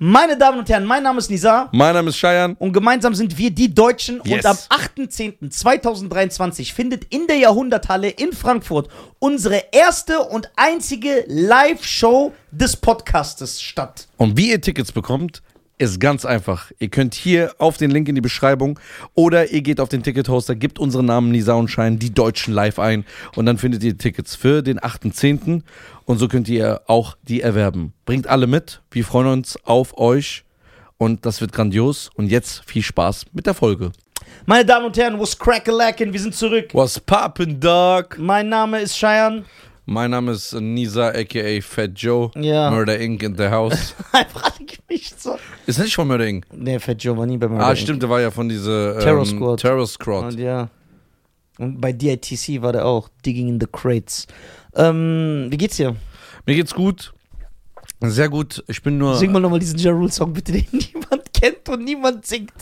Meine Damen und Herren, mein Name ist Nizar Mein Name ist Cheyenne. und gemeinsam sind wir die Deutschen. Yes. Und am 8.10.2023 findet in der Jahrhunderthalle in Frankfurt unsere erste und einzige Live-Show des Podcastes statt. Und wie ihr Tickets bekommt, ist ganz einfach. Ihr könnt hier auf den Link in die Beschreibung oder ihr geht auf den Tickethoster, gebt unseren Namen Nisa und Schein, die Deutschen live ein und dann findet ihr Tickets für den 8.10. und so könnt ihr auch die erwerben. Bringt alle mit. Wir freuen uns auf euch und das wird grandios. Und jetzt viel Spaß mit der Folge. Meine Damen und Herren, was crack-a-lackin', wir sind zurück. Was poppin' dog? Mein Name ist Cheyenne. Mein Name ist Nisa aka Fat Joe. Ja. Murder Inc. in the house. Einfach gemischt so. ist nicht von Murder Inc. Nee, Fat Joe war nie bei mir. Ah, stimmt, der war ja von dieser ähm, Terror Squad. Terror Squad. Und ja. Und bei DITC war der auch. Digging in the Crates. Ähm, wie geht's dir? Mir geht's gut. Sehr gut. Ich bin nur. Sing mal nochmal diesen Ja Rule Song bitte, den niemand kennt und niemand singt.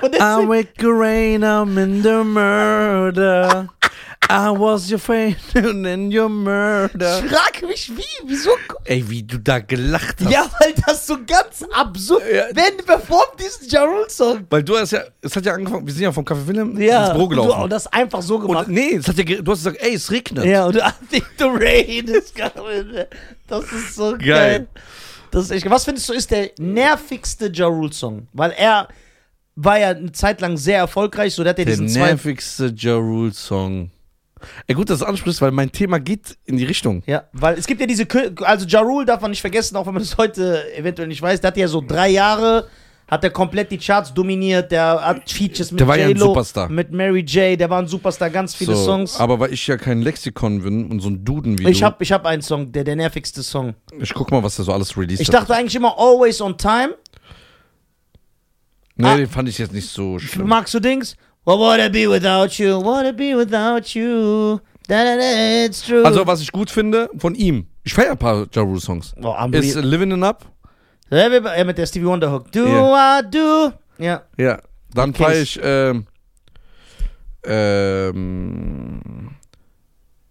Der I singt. wake rain, I'm in the murder. I was your friend and then your murder. Ich frage mich, wie? Wieso? Ey, wie du da gelacht hast. Ja, weil das so ganz absurd. Ja. Wer performt diesen Ja Rule Song? Weil du hast ja, es hat ja angefangen, wir sind ja vom Café Willem Ja. ins Büro und du gelaufen. und das einfach so gemacht. Und, nee, es hat ja, du hast gesagt, ey, es regnet. ja, und du I think the rain is coming. Das ist so geil. Geil. Das ist echt, was findest du ist der nervigste Ja Rule Song? Weil er war ja eine Zeit lang sehr erfolgreich, so der hat Der diesen nervigste Ja Rule Song. Ey, gut, dass du ansprichst, weil mein Thema geht in die Richtung. Ja, weil es gibt ja diese, Kö- also Ja Rule darf man nicht vergessen, auch wenn man das heute eventuell nicht weiß, der hat ja so drei Jahre, hat er komplett die Charts dominiert, der hat Features mit Der war ja ein Superstar. mit Mary J, der war ein Superstar, ganz viele So, Songs. Aber weil ich ja kein Lexikon bin und so ein Duden wie Ich du, hab, ich hab einen Song, der der nervigste Song. ich guck mal, was der so alles released Ich hat. dachte eigentlich immer Always on Time. Nee, Ah. den fand ich jetzt nicht so schlimm. Magst du Dings? What would I be without you? What would I be without you? Da, da, da, it's true. Also, was ich gut finde von ihm, ich feiere ein paar Ja Rule Songs, oh, ist real- Living It Up. ja, mit der Stevie Wonder Hook. Do. I do? Ja. Ja. Dann Okay. feiere ich, ähm, ähm,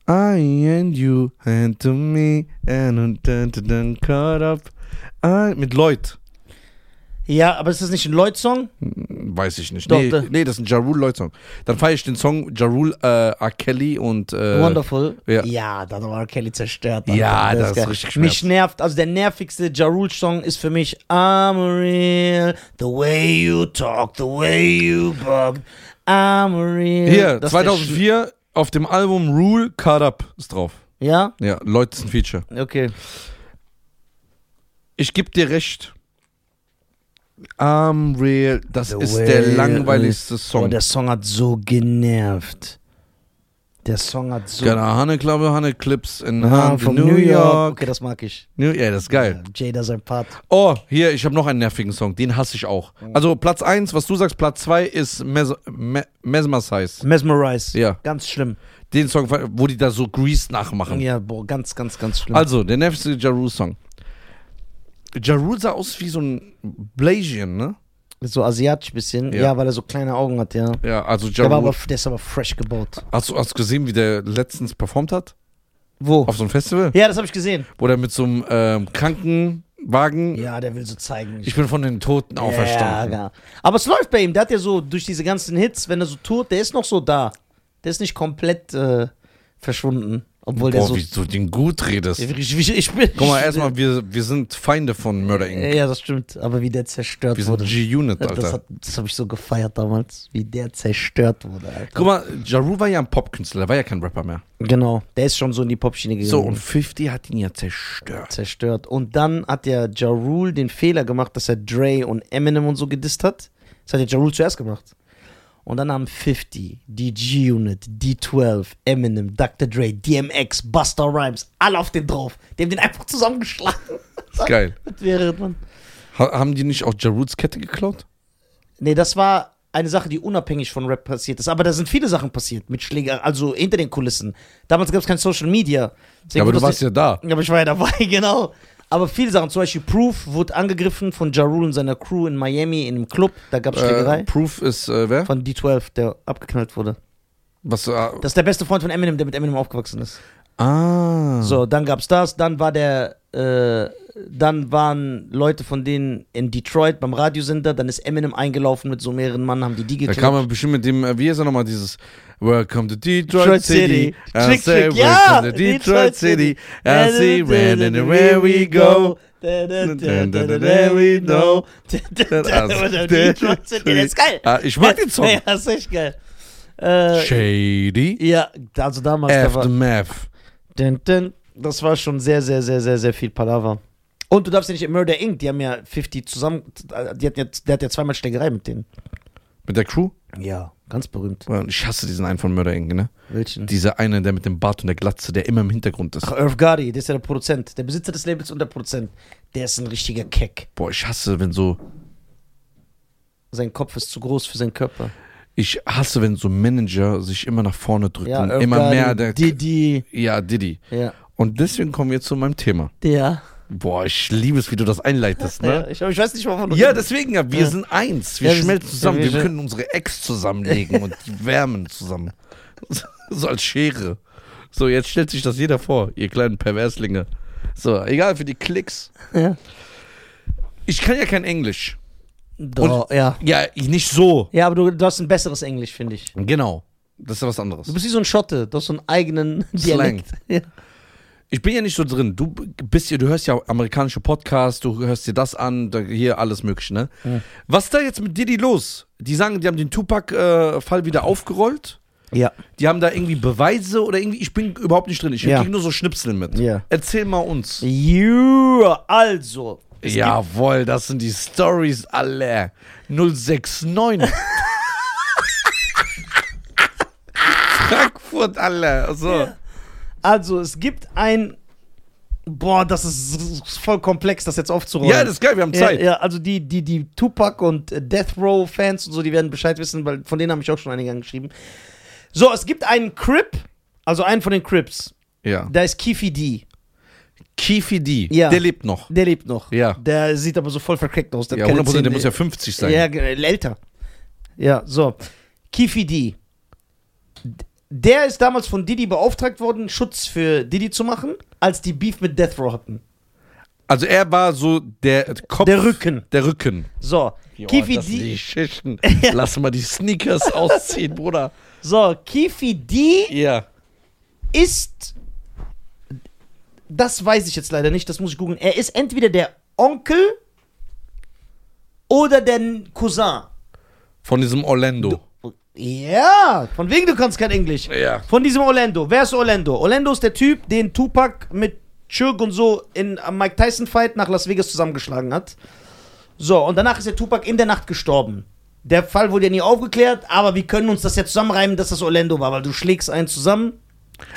I and you, hand to me, and dun, dun, dun, caught up. I, mit Lloyd. Ja, aber ist das nicht ein Lloyd-Song? Weiß ich nicht. Doch, nee, da- nee, das ist ein Ja Rule Lloyd Song. Dann feiere ich den Song Ja Rule, äh, R. Kelly und, äh, Wonderful. ja. ja, da war Kelly zerstört. Ja, das ist geil. richtig Mich schmerzt. nervt, also der nervigste Ja Rule Song ist für mich I'm real, the way you talk, the way you bug. I'm real. Hier, Das ist der 2004 auf dem Album Rule, Caught Up ist drauf. Sch- Ja? Ja, Lloyd ist ein Feature. Okay. Ich geb dir recht. I'm real, das The ist der langweiligste Oh, Song. der Song hat so genervt. Der Song hat so. A honey club, honey clips in Ah, von New, York. Okay, das mag ich. New, ja, das ist geil. Ja, Jada sein Part. Oh, hier, ich habe noch einen nervigen Song, den hasse ich auch. Also Platz 1, was du sagst, Platz 2 ist Mes Me Mesmerize. Mesmerize. Ja. Ganz schlimm. Den Song, wo die da so Grease nachmachen. Ja, boah, ganz, ganz, ganz schlimm. Also, der nervigste Ja Rule Song. Ja Rule sah aus wie so ein Blasian, ne? so asiatisch bisschen. Ja. Ja. weil er so kleine Augen hat, ja. Ja, also Ja Der, aber, der ist aber fresh gebaut. Hast du, hast du gesehen, wie der letztens performt hat? Wo? Auf so einem Festival? Ja, das habe ich gesehen. Wo der mit so einem ähm, Krankenwagen. Ja, der will so zeigen. Ich bin von den Toten auferstanden. Ja, ja. Aber es läuft bei ihm. Der hat ja so durch diese ganzen Hits, wenn er so tut, der ist noch so da. Der ist nicht komplett äh, verschwunden. Obwohl der Boah, so. wie du den gut redest. Ich, ich, ich bin, Guck mal, erstmal, wir, wir sind Feinde von Murder Inc. Ja, das stimmt. Aber wie der zerstört Wir sind wurde. G-Unit, Das, Alter. hat- das habe ich so gefeiert damals, wie der zerstört wurde, Alter. Guck mal, Ja Rule war ja ein Popkünstler, der war ja kein Rapper mehr. Genau, der ist schon so in die Popschiene gegangen. So, und 50 hat ihn ja zerstört. zerstört. Und dann hat der Ja Rule den Fehler gemacht, dass er Dre und Eminem und so gedisst hat. Das hat der Ja Rule zuerst gemacht. Und dann haben 50, die G-Unit, D12, Eminem, Dr. Dre, DMX, Busta Rhymes, alle auf den drauf. Die haben den einfach zusammengeschlagen. ist geil. Das wäre man. Ha haben die nicht auch Ja Rules Kette geklaut? Nee, das war eine Sache, die unabhängig von Rap passiert ist. Aber da sind viele Sachen passiert mit Schläger, also hinter den Kulissen. Damals gab es kein Social Media. Deswegen Ja, aber du das warst ja da. Aber ich war ja dabei, genau. Aber viele Sachen, zum Beispiel Proof wurde angegriffen von Ja Rule und seiner Crew in Miami in einem Club. Da gab es Schlägerei. Äh, Proof ist, äh, wer? Von D12, der abgeknallt wurde. Was, äh, Das ist der beste Freund von Eminem, der mit Eminem aufgewachsen ist. Ah. So, dann gab's das, dann war der, äh, dann waren Leute von denen in Detroit beim Radiosender, dann ist Eminem eingelaufen mit so mehreren Mann, haben die die Da geklatscht. kam man bestimmt mit dem, äh, wie ist er nochmal, dieses Welcome to Detroit, Detroit City. City. I Trick, say trick, ja, welcome to Detroit, Detroit City. I see when and where we go. There we know. Detroit City, der ist geil. Ah, ich mag den Song. Ja, ist echt geil. Äh, Shady. ja, also damals, da war, Aftermath. dun, dun, das war schon sehr, sehr, sehr, sehr, sehr viel Palaver. Und du darfst ja nicht in Murder Inc., die haben ja 50 zusammen, die hatten jetzt, der hat ja zweimal Schlägerei mit denen. Mit der Crew? Ja, ganz berühmt. Ich hasse diesen einen von Murder Inc., ne? Welchen? Dieser eine, der mit dem Bart und der Glatze, der immer im Hintergrund ist. Ach, Irv Gotti, der ist ja der Produzent, der Besitzer des Labels und der Produzent. Der ist ein richtiger Keck. Boah, ich hasse, wenn so, Sein Kopf ist zu groß für seinen Körper. ich hasse, wenn so Manager sich immer nach vorne drücken. Ja, Irv immer Gotti, mehr der. Didi. Ja, Diddy. Ja. Und deswegen kommen wir zu meinem Thema. Der. Boah, ich liebe es, wie du das einleitest, Ja, ne? ich, ich weiß nicht, wovon du Ja, deswegen ja, wir Ja. sind eins. Wir Ja, schmelzen zusammen. ja, Wir wir- können unsere Ex zusammenlegen und wärmen zusammen. So als Schere. So, jetzt stellt sich das jeder vor, ihr kleinen Perverslinge. So, egal für die Klicks. Ja. Ich kann ja kein Englisch. Doch, ja. Ja, ich nicht so. Ja, aber du, du hast ein besseres Englisch, finde ich. Genau. Das ist ja was anderes. Du bist wie so ein Schotte, du hast so einen eigenen Dialekt. Ja. Ich bin ja nicht so drin. Du bist ja, du hörst ja amerikanische Podcasts, du hörst dir das an, hier alles mögliche, ne? Ja. Was ist da jetzt mit Diddy los? Die sagen, die haben den Tupac-Fall wieder aufgerollt. ja. Die haben da irgendwie Beweise oder irgendwie, ich bin überhaupt nicht drin. Ich Ja. kriege nur so Schnipsel mit. Ja. Erzähl mal uns. Ja, also. Jawohl, das sind die Stories alle. 069. Frankfurt alle. So. Ja. Also, es gibt ein. Boah, das ist voll komplex, das jetzt aufzurollen. Ja, das ist geil, wir haben Zeit. Ja, ja, also die, die, die Tupac und äh, Death Row Fans und so, die werden Bescheid wissen, weil von denen habe ich auch schon einige angeschrieben. So, es gibt einen Crip, also einen von den Crips. Ja. Da ist Kifi D. Kifi D, Ja. der lebt noch. Der lebt noch. Ja. Der sieht aber so voll verkreckt aus. Der Ja, hat keine 100%, der muss ja 50 sein. Ja, ge- älter. Ja, so. Kifi D. Der ist damals von Diddy beauftragt worden, Schutz für Diddy zu machen, als die Beef mit Death Row hatten. Also er war so der Kopf. Der Rücken. Der Rücken. So. Joa, Kifi das sind D. die Schichten. Lass mal die Sneakers ausziehen, Bruder. So, Kifi D Ja. ist. Das weiß ich jetzt leider nicht, das muss ich googeln. Er ist entweder der Onkel oder der Cousin. Von diesem Orlando. Ja, von wegen du kannst kein Englisch. Ja. Von diesem Orlando. Wer ist Orlando? Orlando ist der Typ, den Tupac mit Chirk und so in am Mike Tyson Fight nach Las Vegas zusammengeschlagen hat. So, und danach ist der Tupac in der Nacht gestorben. Der Fall wurde ja nie aufgeklärt, aber wir können uns das ja zusammenreimen, dass das Orlando war, weil du schlägst einen zusammen.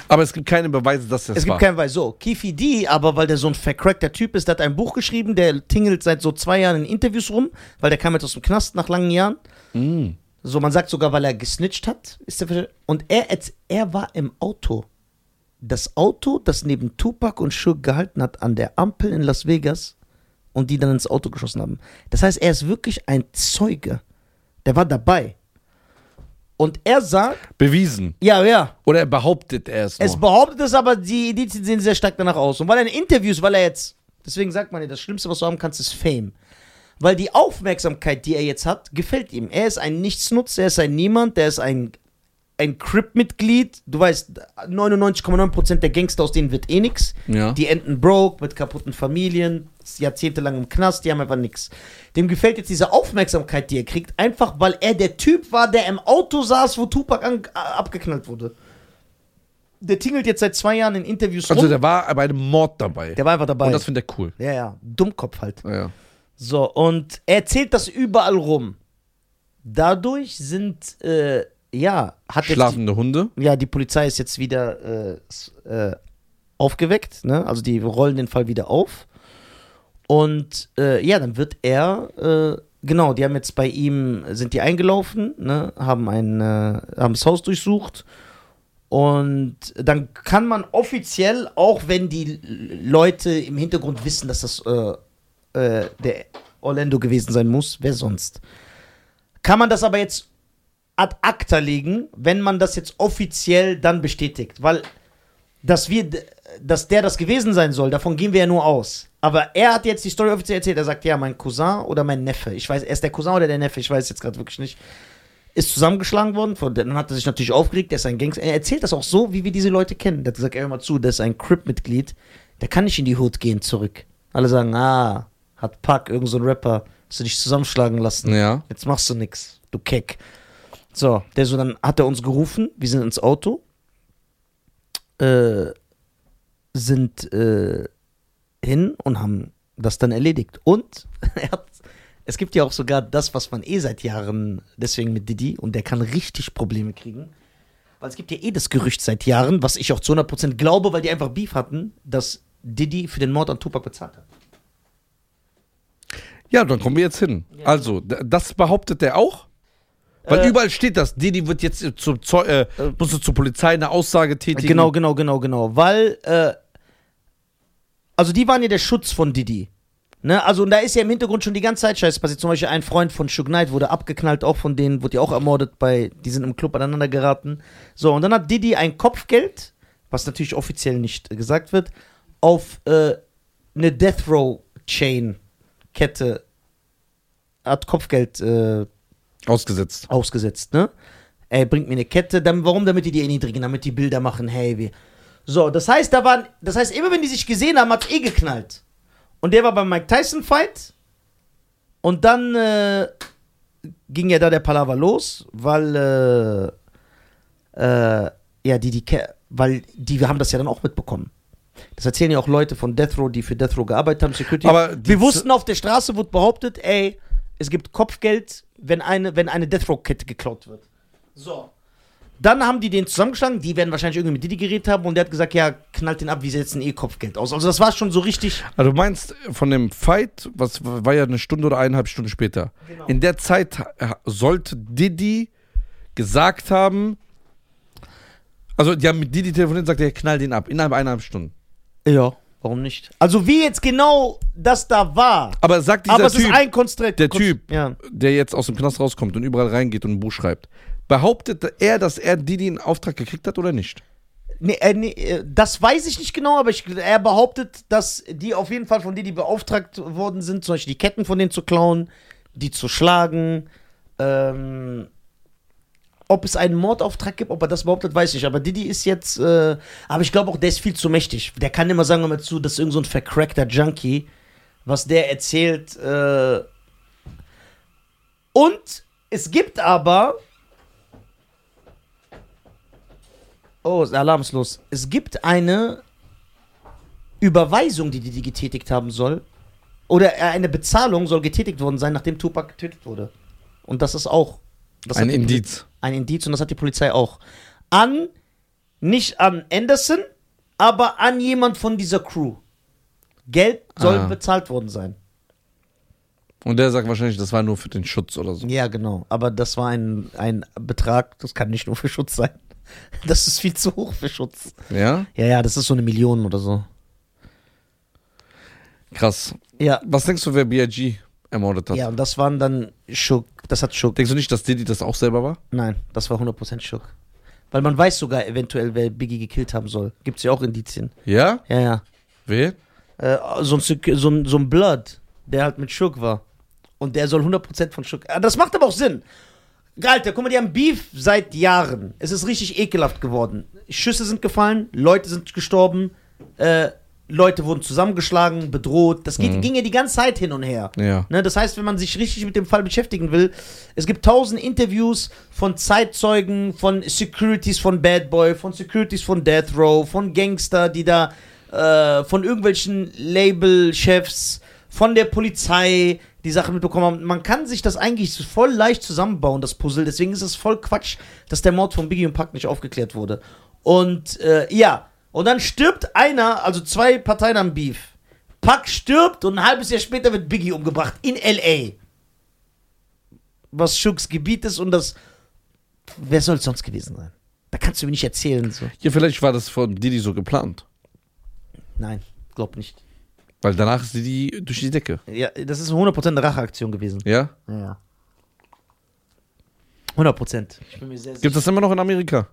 Aber es gibt keine Beweise, dass das es gibt war. keinen Beweis. So, Kifi D, aber weil der so ein vercrackter Typ ist, der hat ein Buch geschrieben, der tingelt seit so zwei Jahren in Interviews rum, weil der kam jetzt aus dem Knast nach langen Jahren. Mm. So, man sagt sogar, weil er gesnitcht hat. Ist der ver- und er, er war im Auto. Das Auto, das neben Tupac und Suge gehalten hat an der Ampel in Las Vegas und die dann ins Auto geschossen haben. Das heißt, er ist wirklich ein Zeuge. Der war dabei. Und er sagt, Bewiesen. ja, ja, Oder er behauptet er es es behauptet es, aber die Indizien sehen sehr stark danach aus. Und weil er in Interviews, weil er jetzt, deswegen sagt man ja, das Schlimmste, was du haben kannst, ist Fame. Weil die Aufmerksamkeit, die er jetzt hat, gefällt ihm. Er ist ein Nichtsnutz, er ist ein Niemand, der ist ein, ein Crip-Mitglied. Du weißt, 99,9% der Gangster, aus denen wird eh nix. Ja. Die enden broke, mit kaputten Familien, jahrzehntelang im Knast, die haben einfach nix. Dem gefällt jetzt diese Aufmerksamkeit, die er kriegt, einfach weil er der Typ war, der im Auto saß, wo Tupac an, abgeknallt wurde. Der tingelt jetzt seit zwei Jahren in Interviews Also rum. der war bei einem Mord dabei. Der war einfach dabei. Und das findet er cool. ja, ja, Dummkopf halt. Ja. So, und er erzählt das überall rum. Dadurch sind, äh, ja, hat Schlafende Hunde. die, ja, die Polizei ist jetzt wieder äh, äh, aufgeweckt, ne? Also die rollen den Fall wieder auf. Und äh, ja, dann wird er, äh, genau, die haben jetzt bei ihm, sind die eingelaufen, ne? Haben ein, äh, haben das Haus durchsucht. Und dann kann man offiziell, auch wenn die Leute im Hintergrund wissen, dass das äh, der Orlando gewesen sein muss, wer sonst, kann man das aber jetzt ad acta legen, wenn man das jetzt offiziell dann bestätigt. Weil dass wir, dass der das gewesen sein soll, davon gehen wir ja nur aus. Aber er hat jetzt die Story offiziell erzählt. Er sagt, ja, mein Cousin oder mein Neffe, ich weiß, er ist der Cousin oder der Neffe, ich weiß jetzt gerade wirklich nicht, ist zusammengeschlagen worden. Von, dann hat er sich natürlich aufgeregt, der ist ein Gangster. Er erzählt das auch so, wie wir diese Leute kennen. Der hat gesagt, ey, hör mal zu, der ist ein Crip-Mitglied, der kann nicht in die Hood gehen zurück. Alle sagen, ah, hat Pack, irgend so Rapper, hast du dich zusammenschlagen lassen. Ja. Jetzt machst du nix, du Keck. So, der so, dann hat er uns gerufen, wir sind ins Auto, äh, sind äh, hin und haben das dann erledigt. Und er hat, es gibt ja auch sogar das, was man eh seit Jahren, deswegen mit Didi, und der kann richtig Probleme kriegen. Weil es gibt ja eh das Gerücht seit Jahren, was ich auch zu 100% glaube, weil die einfach Beef hatten, dass Didi für den Mord an Tupac bezahlt hat. Ja, dann kommen wir jetzt hin. Ja. Also, das behauptet er auch? Weil Äh, überall steht das. Didi wird jetzt zum Zeu äh, musste zur Polizei eine Aussage tätigen. Genau, genau, genau, genau. Weil, äh, also die waren ja der Schutz von Didi. Ne? Also, und da ist ja im Hintergrund schon die ganze Zeit Scheiße passiert. Zum Beispiel ein Freund von Suge Knight wurde abgeknallt, auch von denen, wurde ja auch ermordet bei, die sind im Club aneinander geraten. So, und dann hat Didi ein Kopfgeld, was natürlich offiziell nicht gesagt wird, auf äh, eine Death Row Chain Kette hat Kopfgeld äh, Ausgesetzt. ausgesetzt, ne? Ey, bringt mir eine Kette, dann, warum? Damit die die erniedrigen, damit die Bilder machen, hey, wir. So, das heißt, da waren, das heißt, immer wenn die sich gesehen haben, hat's eh geknallt. Und der war beim Mike Tyson Fight. Und dann äh, ging ja da der Palaver los, weil, äh, äh, ja, die, die, weil die, wir haben das ja dann auch mitbekommen. Das erzählen ja auch Leute von Death Row, die für Death Row gearbeitet haben, Security. Aber wir wussten, auf der Straße wurde behauptet, ey, es gibt Kopfgeld, wenn eine, wenn eine Death Row-Kette geklaut wird. So. Dann haben die den zusammengeschlagen, die werden wahrscheinlich irgendwie mit Didi geredet haben und der hat gesagt, ja, knallt den ab, wir setzen eh Kopfgeld aus. Also das war schon so richtig. Also du meinst von dem Fight, was war ja eine Stunde oder eineinhalb Stunden später. Genau. In der Zeit sollte Didi gesagt haben, also die haben mit Didi telefoniert und sagt, er knallt den ab innerhalb eineinhalb Stunden. Ja, warum nicht? Also wie jetzt genau das da war. Aber sagt dieser Aber es Typ, ist ein Konstrukt. der Typ, Ja. der jetzt aus dem Knast rauskommt und überall reingeht und ein Buch schreibt, behauptet er, dass er Didi einen Auftrag gekriegt hat oder nicht? Nee, äh, nee, äh, das weiß ich nicht genau, aber ich, er behauptet, dass die auf jeden Fall von Didi beauftragt worden sind, zum Beispiel die Ketten von denen zu klauen, die zu schlagen. Ähm, ob es einen Mordauftrag gibt, ob er das behauptet, weiß ich. Aber Didi ist jetzt, äh, aber ich glaube auch, der ist viel zu mächtig. Der kann immer sagen, mal zu, das ist irgend so ein vercrackter Junkie, was der erzählt. Äh, und es gibt aber Oh, der Alarm ist los. Es gibt eine Überweisung, die die getätigt haben soll. Oder äh, eine Bezahlung soll getätigt worden sein, nachdem Tupac getötet wurde. Und das ist auch. Das Ein Indiz. Ein Indiz und das hat die Polizei auch. An, nicht an Anderson, aber an jemand von dieser Crew. Geld soll Ah. bezahlt worden sein. Und der sagt wahrscheinlich, das war nur für den Schutz oder so. Ja, genau. Aber das war ein, ein Betrag, das kann nicht nur für Schutz sein. Das ist viel zu hoch für Schutz. Ja? Ja, ja, das ist so eine Million oder so. Krass. Ja, Was denkst du, wer B.I.G. ermordet hat? Ja, und das waren dann Schuck. Das hat Schuck. Denkst du nicht, dass Diddy das auch selber war? Nein, das war 100% Schuck. Weil man weiß sogar eventuell, wer Biggie gekillt haben soll. Gibt's ja auch Indizien. Ja? Ja, ja. Wer? Äh, so, ein, so, ein, so ein Blood, der halt mit Schuck war. Und der soll 100% von Schuck. Ah, Das macht aber auch Sinn. Alter, guck mal, die haben Beef seit Jahren. Es ist richtig ekelhaft geworden. Schüsse sind gefallen, Leute sind gestorben, äh, Leute wurden zusammengeschlagen, bedroht. Das geht, Mhm. ging ja die ganze Zeit hin und her. Ja. Ne, das heißt, wenn man sich richtig mit dem Fall beschäftigen will, es gibt tausend Interviews von Zeitzeugen, von Securities von Bad Boy, von Securities von Death Row, von Gangster, die da, äh, von irgendwelchen Labelchefs, von der Polizei die Sachen mitbekommen haben. Man kann sich das eigentlich voll leicht zusammenbauen, das Puzzle. Deswegen ist es voll Quatsch, dass der Mord von Biggie und Pac nicht aufgeklärt wurde. Und äh, ja, und dann stirbt einer, also zwei Parteien am Beef. Pac stirbt und ein halbes Jahr später wird Biggie umgebracht in L.A. Was Schucks Gebiet ist und das. Wer soll es sonst gewesen sein? Da kannst du mir nicht erzählen. So. Ja, vielleicht war das von Diddy so geplant. Nein, glaub nicht. Weil danach ist Diddy durch die Decke. Ja, das ist 100% eine Racheaktion gewesen. Ja? Ja. 100%. Ich bin mir sehr Gibt es das immer noch in Amerika?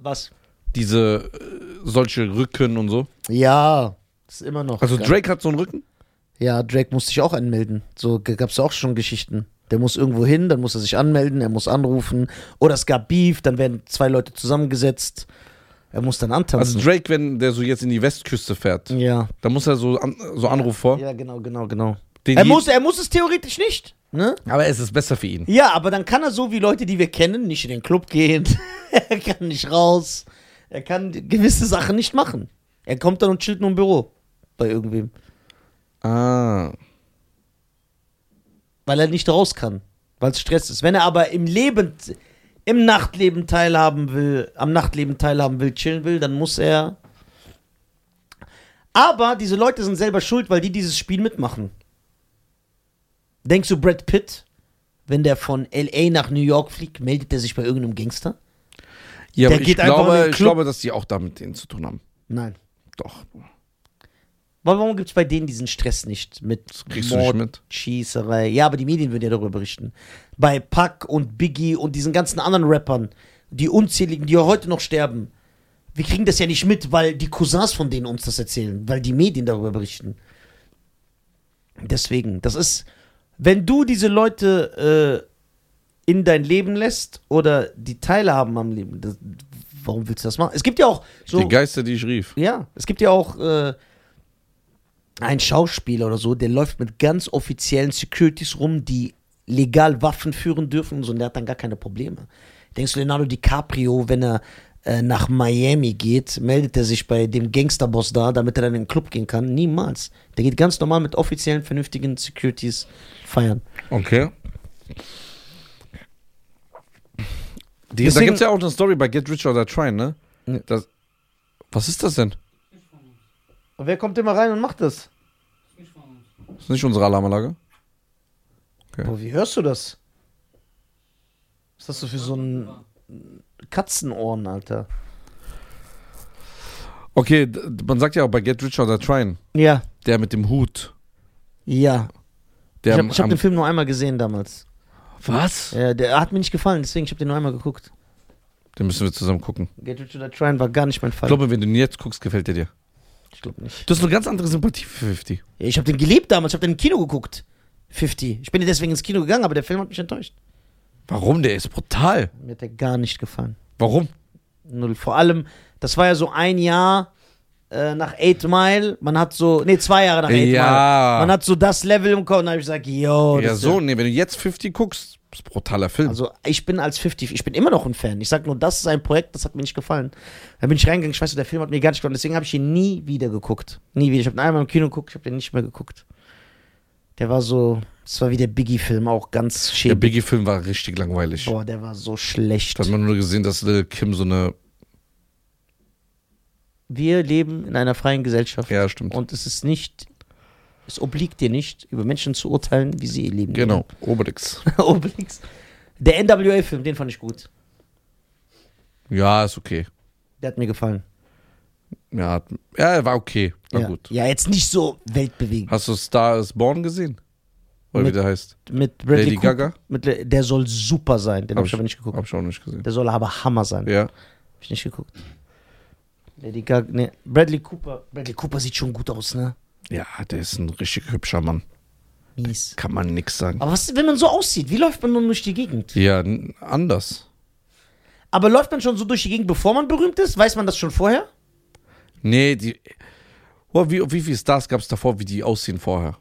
Was? Diese, äh, solche Rücken und so. Ja, das ist immer noch. Also geil. Drake hat so einen Rücken? Ja, Drake musste sich auch anmelden. So gab es auch schon Geschichten. Der muss irgendwo hin, dann muss er sich anmelden, er muss anrufen. Oder es gab Beef, dann werden zwei Leute zusammengesetzt. Er muss dann Also antanzen. Drake, wenn der so jetzt in die Westküste fährt, ja. da muss er so, an, so Anruf vor. Ja, genau, genau, genau. Den Er muss, er muss es theoretisch nicht. Ne? aber es ist besser für ihn. Ja, aber dann kann er so wie Leute, die wir kennen, nicht in den Club gehen. er kann nicht raus. Er kann gewisse Sachen nicht machen. Er kommt dann und chillt nur im Büro bei irgendwem. Ah. weil er nicht raus kann, weil es Stress ist. Wenn er aber im Leben, im Nachtleben teilhaben will, am Nachtleben teilhaben will, chillen will, dann muss er. Aber diese Leute sind selber schuld, weil die dieses Spiel mitmachen. Denkst du, Brad Pitt, wenn der von LA nach New York fliegt, meldet er sich bei irgendeinem Gangster? Ja, Der aber ich geht einfach in glaube, den ich glaube, dass die auch da mit denen zu tun haben. Nein. Doch. Warum gibt es bei denen diesen Stress nicht mit kriegst nicht mit. Schießerei? Ja, aber die Medien würden ja darüber berichten. Bei Puck und Biggie und diesen ganzen anderen Rappern, die unzähligen, die ja heute noch sterben. Wir kriegen das ja nicht mit, weil die Cousins von denen uns das erzählen, weil die Medien darüber berichten. Deswegen, das ist, wenn du diese Leute äh, in dein Leben lässt oder die teilhaben am Leben, das, warum willst du das machen? Es gibt ja auch so. Die Geister, die ich rief. Ja, es gibt ja auch äh, einen Schauspieler oder so, der läuft mit ganz offiziellen Securities rum, die legal Waffen führen dürfen und so, und der hat dann gar keine Probleme. Denkst du, Leonardo DiCaprio, wenn er äh, nach Miami geht, meldet er sich bei dem Gangsterboss da, damit er dann in den Club gehen kann? Niemals. Der geht ganz normal mit offiziellen, vernünftigen Securities feiern. Okay. Die, da Deswegen- gibt es ja auch eine Story bei Get Rich or Die Trying, ne? Das, was ist das denn? Und wer kommt immer rein und macht das? Das ist nicht unsere Alarmanlage? Okay. Boah, wie hörst du das? Was ist das so für so ein Katzenohren, Alter? Okay, man sagt ja auch bei Get Rich or Die Trying, Ja, der mit dem Hut. ja. Der ich habe hab den Film nur einmal gesehen damals. Was? Ja, der hat mir nicht gefallen, deswegen ich habe den nur einmal geguckt. Den müssen wir zusammen gucken. Get Rich or Die Tryin' war gar nicht mein Ich Fall. glaube, wenn du ihn jetzt guckst, gefällt der dir. Ich glaube nicht. Du hast eine ganz andere Sympathie für 50. Ja, ich habe den geliebt damals, ich habe den im Kino geguckt. 50. Ich bin deswegen ins Kino gegangen, aber der Film hat mich enttäuscht. Warum? Der ist brutal. Mir hat der gar nicht gefallen. Warum? Null. Vor allem, das war ja so ein Jahr äh, nach 8 Mile. Man hat so, nee, zwei Jahre nach 8 Mile. Ja. Man hat so das Level im Kopf und dann habe ich gesagt, yo. das ja, so, nee, wenn du jetzt 50 guckst, ist ein brutaler Film. Also ich bin als 50, ich bin immer noch ein Fan. Ich sag nur, das ist ein Projekt, das hat mir nicht gefallen. Da bin ich reingegangen, ich weiß, der Film hat mir gar nicht gefallen, deswegen habe ich ihn nie wieder geguckt. Nie wieder. Ich habe ihn einmal im Kino geguckt, ich habe den nicht mehr geguckt. Der war so, das war wie der Biggie-Film, auch ganz der schäbig. Biggie-Film war richtig langweilig. Boah, der war so schlecht. Da hat man nur gesehen, dass Lil Kim so eine. Wir leben in einer freien Gesellschaft. Ja, stimmt. Und es ist nicht, es obliegt dir nicht, über Menschen zu urteilen, wie sie ihr Leben Genau, Obelix. leben. Obelix. Der NWA-Film, den fand ich gut. Ja, ist okay. Der hat mir gefallen. Ja, ja war okay. War ja. gut. ja, jetzt nicht so weltbewegend. Hast du Star is Born gesehen? Oder wie Mit- der heißt? Mit Bradley Lady Cooper. Gaga? Mit, der soll super sein. Den Hab habe ich ich- aber nicht geguckt. Hab ich auch nicht gesehen. Der soll aber Hammer sein. Ja. Hab ich nicht geguckt. Lady Gaga, nee, Bradley Cooper. Bradley Cooper sieht schon gut aus, ne? Ja, der ist ein richtig hübscher Mann. Mies. Kann man nix sagen. Aber was, wenn man so aussieht? Wie läuft man nun durch die Gegend? Ja, n- anders. Aber läuft man schon so durch die Gegend, bevor man berühmt ist? Weiß man das schon vorher? Nee, die. Oh, wie, wie viele Stars gab es davor, wie die aussehen vorher?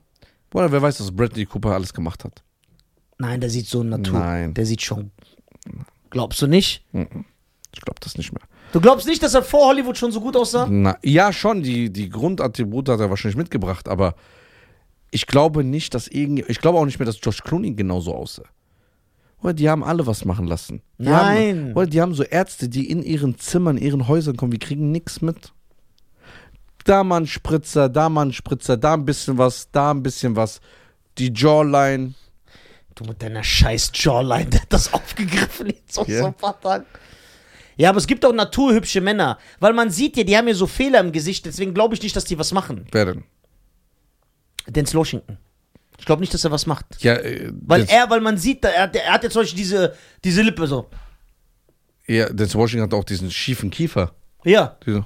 Oder wer weiß, was Bradley Cooper alles gemacht hat? Nein, der sieht so Natur. Nein. Der sieht schon. Glaubst du nicht? Ich glaube das nicht mehr. Du glaubst nicht, dass er vor Hollywood schon so gut aussah? Na, ja, schon, die, die Grundattribute hat er wahrscheinlich mitgebracht, aber ich glaube nicht, dass irgendwie. Ich glaube auch nicht mehr, dass Josh Clooney genauso aussah. Oder die haben alle was machen lassen. Die Nein. Haben, oder die haben so Ärzte, die in ihren Zimmern, in ihren Häusern kommen, wir kriegen nichts mit. Da mal ein Spritzer, da mal ein Spritzer, da ein bisschen was, da ein bisschen was. Die Jawline. Du mit deiner scheiß Jawline, der hat das aufgegriffen jetzt Ja. so ein paar Tagen. Ja, aber es gibt auch naturhübsche Männer. Weil man sieht ja, die haben ja so Fehler im Gesicht, deswegen glaube ich nicht, dass die was machen. Wer denn? Denzel Washington. Ich glaube nicht, dass er was macht. Ja, äh, Weil Denz- er, weil man sieht, er, hat- er hat jetzt zum Beispiel diese, diese Lippe so. ja, Denzel Washington hat auch diesen schiefen Kiefer. Ja. Diese,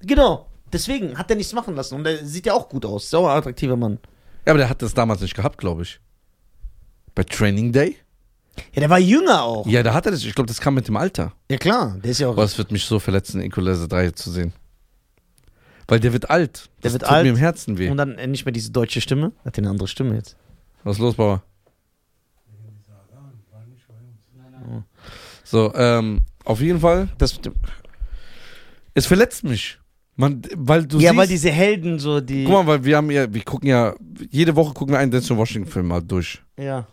Genau. Deswegen hat er nichts machen lassen. Und er sieht ja auch gut aus. Ein attraktiver Mann. Ja, aber der hat das damals nicht gehabt, glaube ich. Bei Training Day? Ja, der war jünger auch. Ja, da hat er das. Ich glaube, das kam mit dem Alter. Ja, klar. Der ist ja auch. Boah, es wird mich so verletzen, Equalizer 3 zu sehen. Weil der wird alt. Der Das wird tut alt. mir im Herzen weh. Und dann äh, nicht mehr diese deutsche Stimme. Hat eine andere Stimme jetzt. Was ist los, Bauer? So, ähm, auf jeden Fall. Das, Es verletzt mich. Man, weil du ja, siehst, weil diese Helden so die. Guck mal, weil wir haben ja, wir gucken ja, jede Woche gucken wir einen Denzel Washington-Film mal durch. Ja,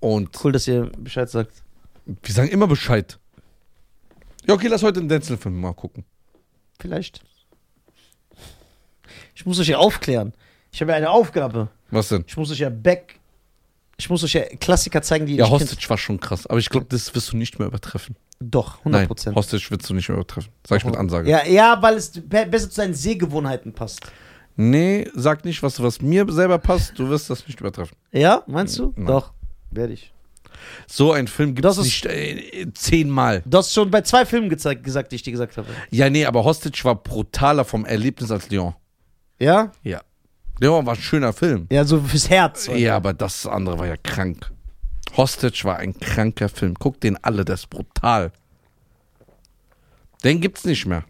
Und cool, dass ihr Bescheid sagt. wir sagen immer Bescheid. Ja, okay, lass heute einen Denzel-Film mal gucken. Vielleicht. Ich muss euch ja aufklären. Ich habe ja eine Aufgabe. Was denn? Ich muss euch ja back. Ich muss euch ja Klassiker zeigen, die Ja, ich Hostage war schon krass, aber ich glaube, das wirst du nicht mehr übertreffen. Doch, 100 Nein, Prozent. Hostage wirst du nicht mehr übertreffen. Sag ich mit Ansage. Ja, ja, weil es be besser zu seinen Sehgewohnheiten passt. Nee, sag nicht, was, was mir selber passt, du wirst das nicht übertreffen. Ja, meinst du? Nein. Doch, werde ich. So ein Film gibt Das es nicht äh, zehnmal. Du hast schon bei zwei Filmen gezeigt, gesagt, die ich dir gesagt habe. Ja, nee, aber Hostage war brutaler vom Erlebnis als Leon. Ja? Ja. Leon war ein schöner Film. Ja, so fürs Herz. Ja, aber das andere war ja krank. Hostage war ein kranker Film. Guck den alle, der ist brutal. Den gibt's nicht mehr.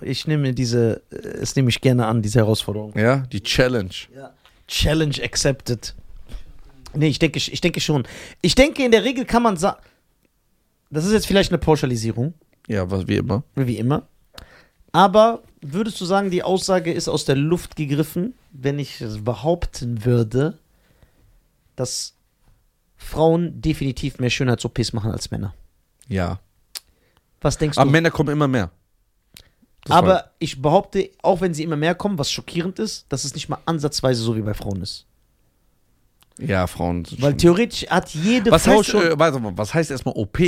Ich nehme diese, äh, es nehme ich gerne an, diese Herausforderung. Ja, die Challenge. Ja. Challenge accepted. Nee, ich denke, ich denke schon. Ich denke, in der Regel kann man sagen, das ist jetzt vielleicht eine Pauschalisierung, Ja, was wie immer. wie immer. Aber würdest du sagen, die Aussage ist aus der Luft gegriffen, wenn ich behaupten würde, dass Frauen definitiv mehr Schönheits-OPs machen als Männer? Ja. Was denkst Aber du? Männer kommen immer mehr. Das Aber war- ich behaupte, auch wenn sie immer mehr kommen, was schockierend ist, dass es nicht mal ansatzweise so wie bei Frauen ist. Ja, Frauen sind Weil schon- theoretisch hat jede was Frau heißt, schon äh, warte mal, was heißt erstmal OP?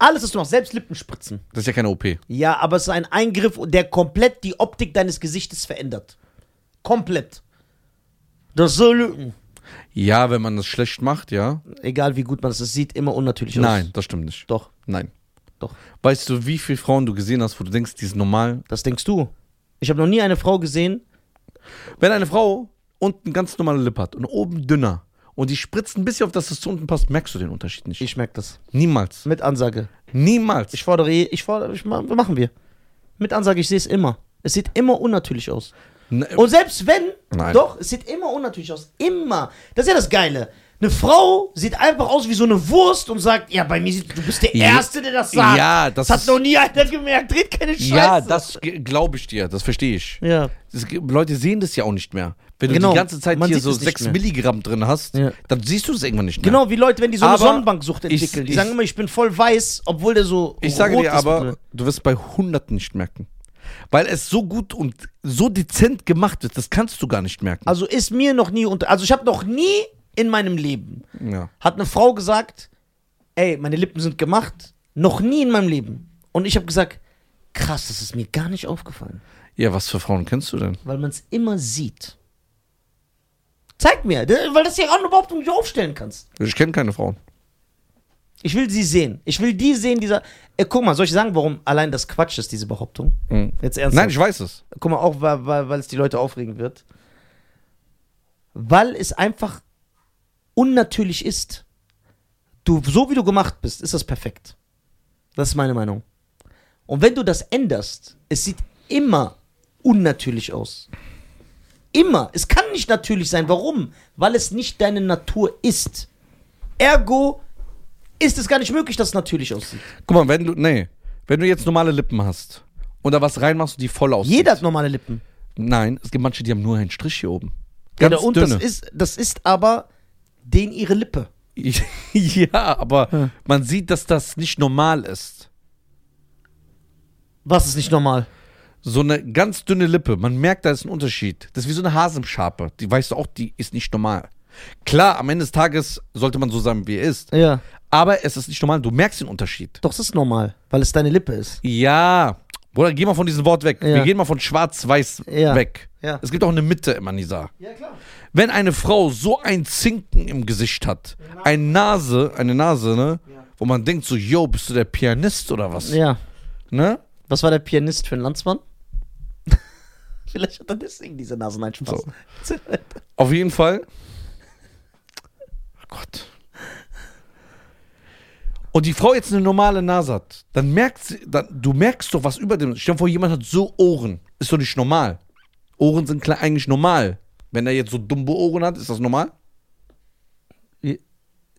alles, was du machst, selbst Lippenspritzen. Das ist ja keine OP. Ja, aber es ist ein Eingriff, der komplett die Optik deines Gesichtes verändert. Komplett. Das soll. Ja, wenn man das schlecht macht, ja. Egal wie gut man es sieht immer unnatürlich aus. Nein, das stimmt nicht. Doch, Nein. Doch. Weißt du, wie viele Frauen du gesehen hast, wo du denkst, die sind normal? das denkst du. Ich habe noch nie eine Frau gesehen. Wenn eine Frau unten ganz normale Lippe hat und oben dünner und die spritzt ein bisschen auf, dass es zu unten passt, merkst du den Unterschied nicht. Ich merke das. Niemals. Mit Ansage. Niemals. Ich fordere, ich fordere, ich, ma- machen wir. Mit Ansage, ich sehe es immer. Es sieht immer unnatürlich aus. Ne- Und selbst wenn, Nein. doch, es sieht immer unnatürlich aus. Immer. Das ist ja das Geile. Eine Frau sieht einfach aus wie so eine Wurst und sagt, ja, bei mir sieht, du bist der Ja. Erste, der das sagt. Ja, das das hat noch nie einer gemerkt. Dreht keine Scheiße. ja, das glaube ich dir, das verstehe ich. Ja. Das, Leute sehen das ja auch nicht mehr. Wenn du Genau, die ganze Zeit hier so es nicht 6 mehr. Milligramm drin hast, Ja. dann siehst du das irgendwann nicht mehr. Genau, wie Leute, wenn die so eine Aber Sonnenbanksucht ich- entwickeln. die ich- sagen immer, ich bin voll weiß, obwohl der so Ich sage dir aber, du wirst bei Hunderten nicht merken. Weil es so gut und so dezent gemacht wird, das kannst du gar nicht merken. Also ist mir noch nie unter. Also ich habe noch nie in meinem Leben ja. hat eine Frau gesagt, ey, meine Lippen sind gemacht. Noch nie in meinem Leben. Und ich habe gesagt, krass, das ist mir gar nicht aufgefallen. ja, was für Frauen kennst du denn? Weil man es immer sieht. Zeig mir, weil das ja auch eine Behauptung, die du aufstellen kannst. Ich kenne keine Frauen. Ich will sie sehen. Ich will die sehen, dieser. Ey, guck mal, soll ich sagen, warum allein das Quatsch ist, diese Behauptung? Mhm. Jetzt ernsthaft. Nein, ich weiß es. Guck mal, auch weil, weil, weil es die Leute aufregen wird. Weil es einfach unnatürlich ist. Du, so wie du gemacht bist, ist das perfekt. Das ist meine Meinung. Und wenn du das änderst, es sieht immer unnatürlich aus. Immer. Es kann nicht natürlich sein. Warum? Weil es nicht deine Natur ist. Ergo ist es gar nicht möglich, dass es natürlich aussieht. Guck mal, wenn du, nee, wenn du jetzt normale Lippen hast und da was reinmachst, die voll aussieht. Jeder hat normale Lippen. Nein, es gibt manche, die haben nur einen Strich hier oben. Ja, Ganz und dünne. das ist, das ist aber den ihre Lippe. ja, aber Ja. man sieht, dass das nicht normal ist. Was ist nicht normal? So eine ganz dünne Lippe, man merkt, da ist ein Unterschied. Das ist wie so eine Hasenscharpe. Die weißt du auch, die ist nicht normal. Klar, am Ende des Tages sollte man so sein, wie er ist. Ja. Aber es ist nicht normal. Du merkst den Unterschied. Doch, es ist normal, weil es deine Lippe ist. Ja. Bruder, geh mal von diesem Wort weg. Ja. Wir gehen mal von schwarz-weiß Ja. weg. Ja. Es gibt auch eine Mitte immer, Nisa. Ja, klar. Wenn eine Frau so ein Zinken im Gesicht hat, eine Nase, eine Nase, ne? Wo man denkt so, yo, bist du der Pianist oder was? Ja. Ne? Was war der Pianist für ein Landsmann? Vielleicht hat er deswegen diese Nase. Nein, Spaß. So. Auf jeden Fall. Oh Gott. Und die Frau jetzt eine normale Nase hat, dann merkt sie, dann, du merkst doch was über dem. Stell dir vor, jemand hat so Ohren. Ist doch nicht normal. Ohren sind klar, eigentlich normal. Wenn er jetzt so dumme Ohren hat, ist das normal?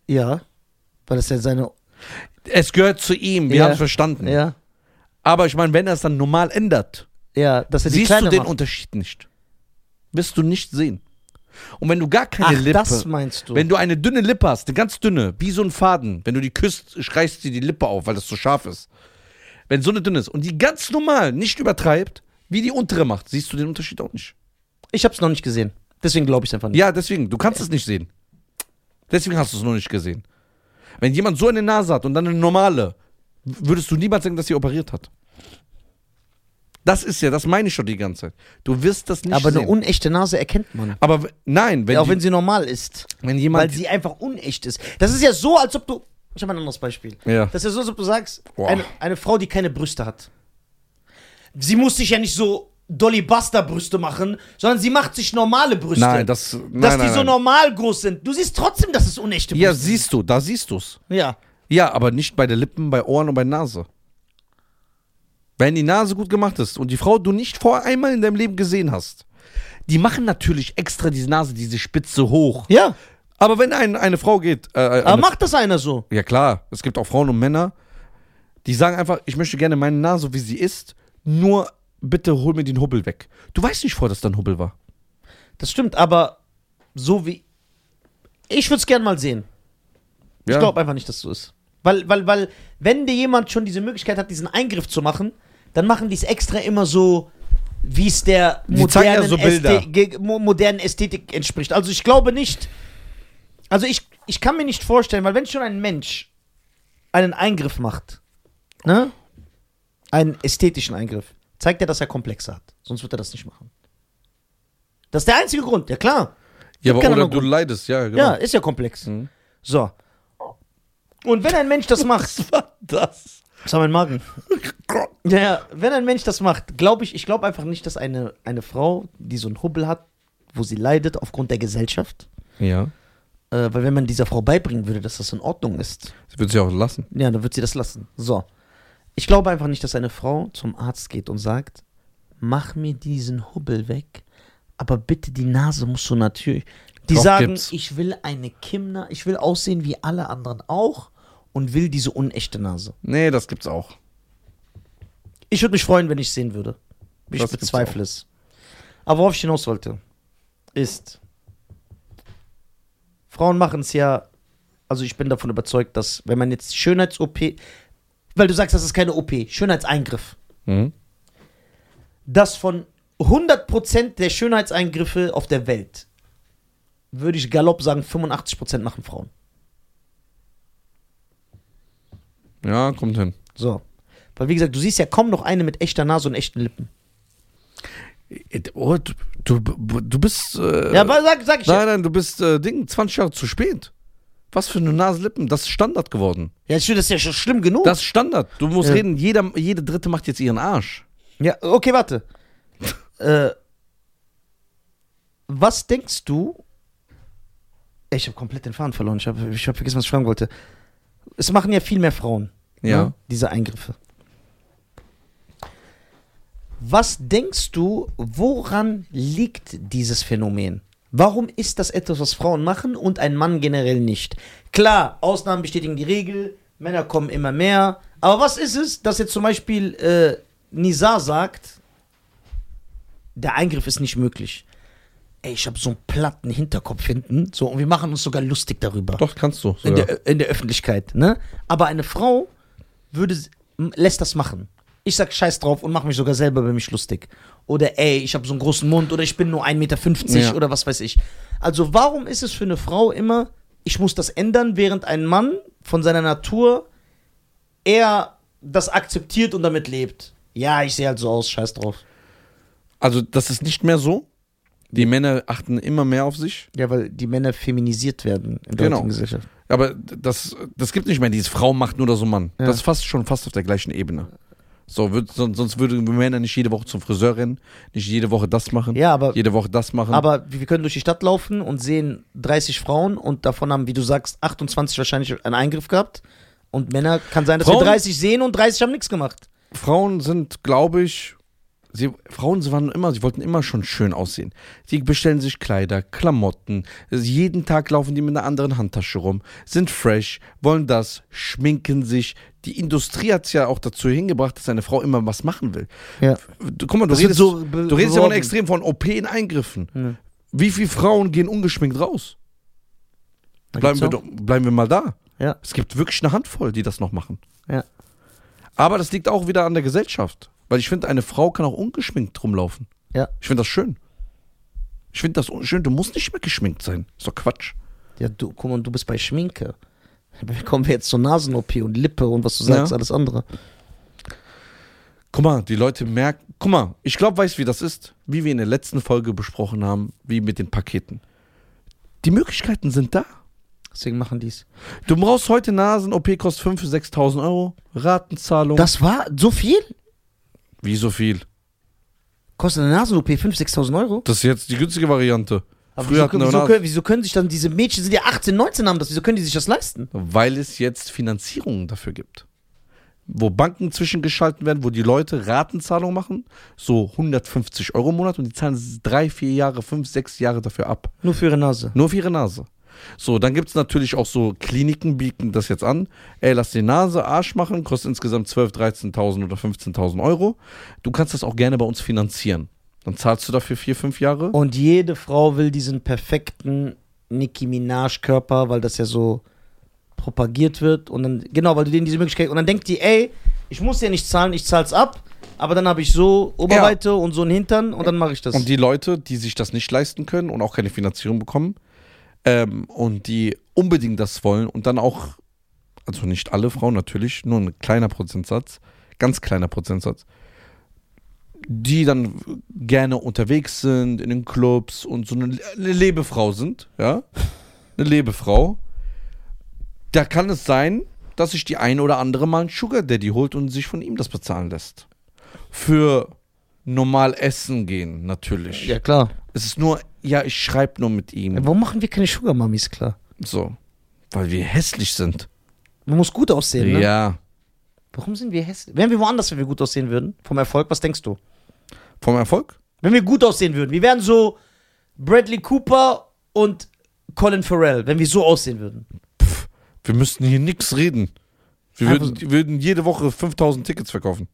Ja, weil das ja seine. Es gehört zu ihm, wir Ja. haben es verstanden. Ja, Aber ich meine, wenn er es dann normal ändert, ja, dass er die siehst kleine du den macht. Unterschied nicht. Wirst du nicht sehen. Und wenn du gar keine Ach, Lippe, das meinst du? wenn du eine dünne Lippe hast, eine ganz dünne, wie so ein Faden, wenn du die küsst, reißt dir die Lippe auf, weil das so scharf ist. Wenn so eine dünne ist und die ganz normal nicht übertreibt, wie die untere macht, siehst du den Unterschied auch nicht. ich hab's noch nicht gesehen. Deswegen glaube ich einfach nicht. Ja, deswegen, du kannst es nicht sehen. Deswegen hast du es noch nicht gesehen. Wenn jemand so eine Nase hat und dann eine normale, würdest du niemals sagen, dass sie operiert hat. Das ist ja, das meine ich schon die ganze Zeit. Du wirst das nicht Aber eine sehen. unechte Nase erkennt man. Aber w- nein, wenn, Ja, auch die, wenn sie normal ist. wenn jemand. Weil sie einfach unecht ist. Das ist ja so, als ob du. Ich habe ein anderes Beispiel. Ja. Das ist ja so, als ob du sagst, Boah. eine, eine Frau, die keine Brüste hat. Sie muss sich ja nicht so Dolly Buster Brüste machen, sondern sie macht sich normale Brüste. nein, das. Nein, dass nein, die so nein. normal groß sind. Du siehst trotzdem, dass es unechte Brüste Ja, sind. siehst du, da siehst du's. Ja. Ja, aber nicht bei den Lippen, bei Ohren und bei Nase. Wenn die Nase gut gemacht ist und die Frau du nicht vor einmal in deinem Leben gesehen hast, die machen natürlich extra diese Nase, diese Spitze hoch. Ja. Aber wenn ein, eine Frau geht, äh, Aber eine, macht das einer so? ja klar, es gibt auch Frauen und Männer, die sagen einfach, ich möchte gerne meine Nase, so wie sie ist, nur bitte hol mir den Hubbel weg. Du weißt nicht vorher, dass da ein Hubbel war. Das stimmt, aber so wie. Ich würde es gern mal sehen. Ich Ja. glaube einfach nicht, dass es so ist. Weil, weil, weil, wenn dir jemand schon diese Möglichkeit hat, diesen Eingriff zu machen, dann machen die es extra immer so, wie es der Die zeigen ja modernen, so Bilder. Ästhe ge- mo- modernen Ästhetik entspricht. Also ich glaube nicht. Also ich, ich kann mir nicht vorstellen, weil wenn schon ein Mensch einen Eingriff macht, ne? Einen ästhetischen Eingriff, zeigt er, dass er Komplexe hat. Sonst wird er das nicht machen. Das ist der einzige Grund, ja klar. Ja, aber Keine oder Ahnung. du leidest, ja, genau. Ja, ist ja komplex. Mhm. So. Und wenn ein Mensch das macht, Was war das? Das war mein Magen. Ja, ja, wenn ein Mensch das macht, glaube ich, ich glaube einfach nicht, dass eine, eine Frau, die so einen Hubbel hat, wo sie leidet aufgrund der Gesellschaft, Ja. äh, weil wenn man dieser Frau beibringen würde, dass das in Ordnung ist, Sie wird sich auch lassen. ja, dann wird sie das lassen. So. Ich glaube einfach nicht, dass eine Frau zum Arzt geht und sagt, mach mir diesen Hubbel weg, aber bitte die Nase muss so natürlich. Die Doch, sagen, gibt's. ich will eine Kimna, ich will aussehen wie alle anderen auch und will diese unechte Nase. Nee, das gibt's auch. Ich würde mich freuen, wenn ich es sehen würde. Ich Das bezweifle es. Aber worauf ich hinaus wollte, ist, Frauen machen es ja, also ich bin davon überzeugt, dass wenn man jetzt Schönheits-OP, weil du sagst, das ist keine OP, Schönheitseingriff, Mhm. dass von 100% der Schönheitseingriffe auf der Welt, würde ich galopp sagen, 85% machen Frauen. Ja, kommt hin. So. Weil wie gesagt, du siehst ja kaum noch eine mit echter Nase und echten Lippen. Oh, du, du, du bist. Äh, Ja, aber sag, sag ich nein, ja. nein, du bist äh, Ding, 20 Jahre zu spät. Was für eine Naselippen? Das ist Standard geworden. Ja, ich finde das ist ja schon schlimm genug. Das ist Standard. Du musst Ja. reden, jeder, jede Dritte macht jetzt ihren Arsch. Ja, okay, warte. äh, was denkst du? Ich habe komplett den Faden verloren. Ich habe ich hab vergessen, was ich fragen wollte. Es machen ja viel mehr Frauen. Ja. Ne, diese Eingriffe. Was denkst du, woran liegt dieses Phänomen? Warum ist das etwas, was Frauen machen und ein Mann generell nicht? Klar, Ausnahmen bestätigen die Regel, Männer kommen immer mehr. Aber was ist es, dass jetzt zum Beispiel äh, Nizar sagt, der Eingriff ist nicht möglich? Ey, ich habe so einen platten Hinterkopf hinten, so und wir machen uns sogar lustig darüber Doch, kannst du. in der, in der Öffentlichkeit, ne? Aber eine Frau würde lässt das machen. Ich sag Scheiß drauf und mache mich sogar selber über mich lustig. Oder ey, ich habe so einen großen Mund oder ich bin nur 1,50 Meter Ja. oder was weiß ich. Also warum ist es für eine Frau immer, ich muss das ändern, während ein Mann von seiner Natur eher das akzeptiert und damit lebt? Ja, ich sehe halt so aus, scheiß drauf. Also, das ist nicht mehr so. Die Männer achten immer mehr auf sich. Ja, weil die Männer feminisiert werden in der Genau. Gesellschaft. Aber das, das gibt nicht mehr dieses Frau macht nur oder so Mann. Ja. Das ist fast schon fast auf der gleichen Ebene. So, würd, sonst, sonst würden wir Männer nicht jede Woche zum Friseur rennen, nicht jede Woche das machen, Ja, aber, jede Woche das machen. aber wir können durch die Stadt laufen und sehen 30 Frauen und davon haben, wie du sagst, 28 wahrscheinlich einen Eingriff gehabt. Und Männer kann sein, dass Frauen- wir 30 sehen und 30 haben nichts gemacht. Frauen sind, glaube ich, sie, Frauen sie waren immer, sie wollten immer schon schön aussehen. Sie bestellen sich Kleider, Klamotten, jeden Tag laufen die mit einer anderen Handtasche rum, sind fresh, wollen das, schminken sich. Die Industrie hat es ja auch dazu hingebracht, dass eine Frau immer was machen will. Ja. Du, guck mal, du Das redest, so du redest ja beworben. extrem von OP in Eingriffen. Ja. Wie viele Frauen gehen ungeschminkt raus? Bleiben wir, doch, bleiben wir mal da. Ja. Es gibt wirklich eine Handvoll, die das noch machen. Ja. Aber das liegt auch wieder an der Gesellschaft. Weil ich finde, eine Frau kann auch ungeschminkt rumlaufen. Ja. Ich finde das schön. Ich finde das schön. Du musst nicht mehr geschminkt sein. Ist doch Quatsch. Ja, du, guck mal, du bist bei Schminke. Wie kommen wir jetzt zur Nasen-OP und Lippe und was du sagst, Ja. alles andere? Guck mal, die Leute merken. Guck mal, ich glaube, weißt du, wie das ist? Wie wir in der letzten Folge besprochen haben, wie mit den Paketen. Die Möglichkeiten sind da. Deswegen machen die's. Du brauchst heute Nasen-OP, kostet 5.000 bis 6.000 Euro. Ratenzahlung. Das war so viel? Wie so viel? Kostet eine Nasen-OP 5.000, 6.000 Euro? Das ist jetzt die günstige Variante. Aber Früher wieso, hatten wir wieso, können, wieso können sich dann diese Mädchen, sind ja 18, 19 haben das, wieso können die sich das leisten? Weil es jetzt Finanzierungen dafür gibt. Wo Banken zwischengeschalten werden, wo die Leute Ratenzahlungen machen, so 150 Euro im Monat und die zahlen drei, vier Jahre, fünf, sechs Jahre dafür ab. Nur für ihre Nase. Nur für ihre Nase. So, dann gibt es natürlich auch so Kliniken, bieten das jetzt an. Ey, lass die Nase Arsch machen, kostet insgesamt 12.000, 13.000 oder 15.000 Euro. Du kannst das auch gerne bei uns finanzieren. Dann zahlst du dafür vier, fünf Jahre. Und jede Frau will diesen perfekten Nicki Minaj-Körper, weil das ja so propagiert wird. Und dann, genau, weil du denen diese Möglichkeit. Und dann denkt die, ey, ich muss ja nicht zahlen, ich zahl's ab. Aber dann habe ich so Oberweite und so einen Hintern und dann mache ich das. Und die Leute, die sich das nicht leisten können und auch keine Finanzierung bekommen ähm, und die unbedingt das wollen und dann auch, also nicht alle Frauen natürlich, nur ein kleiner Prozentsatz, ganz kleiner Prozentsatz, die dann gerne unterwegs sind in den Clubs und so eine, eine Lebefrau sind, ja, eine Lebefrau, da kann es sein, dass sich die eine oder andere mal einen Sugar Daddy holt und sich von ihm das bezahlen lässt. Für normal essen gehen, natürlich. ja, klar. Es ist nur, ja, ich schreibe nur mit ihm. Warum machen wir keine Sugar Mummies, klar? So. Weil wir hässlich sind. Man muss gut aussehen, ne? Ja. Warum sind wir hässlich? Wären wir woanders, wenn wir gut aussehen würden? Vom Erfolg, was denkst du? Vom Erfolg? Wenn wir gut aussehen würden. Wir wären so Bradley Cooper und Colin Farrell, wenn wir so aussehen würden. Wir müssten hier nichts reden. Wir würden, würden jede Woche 5000 Tickets verkaufen.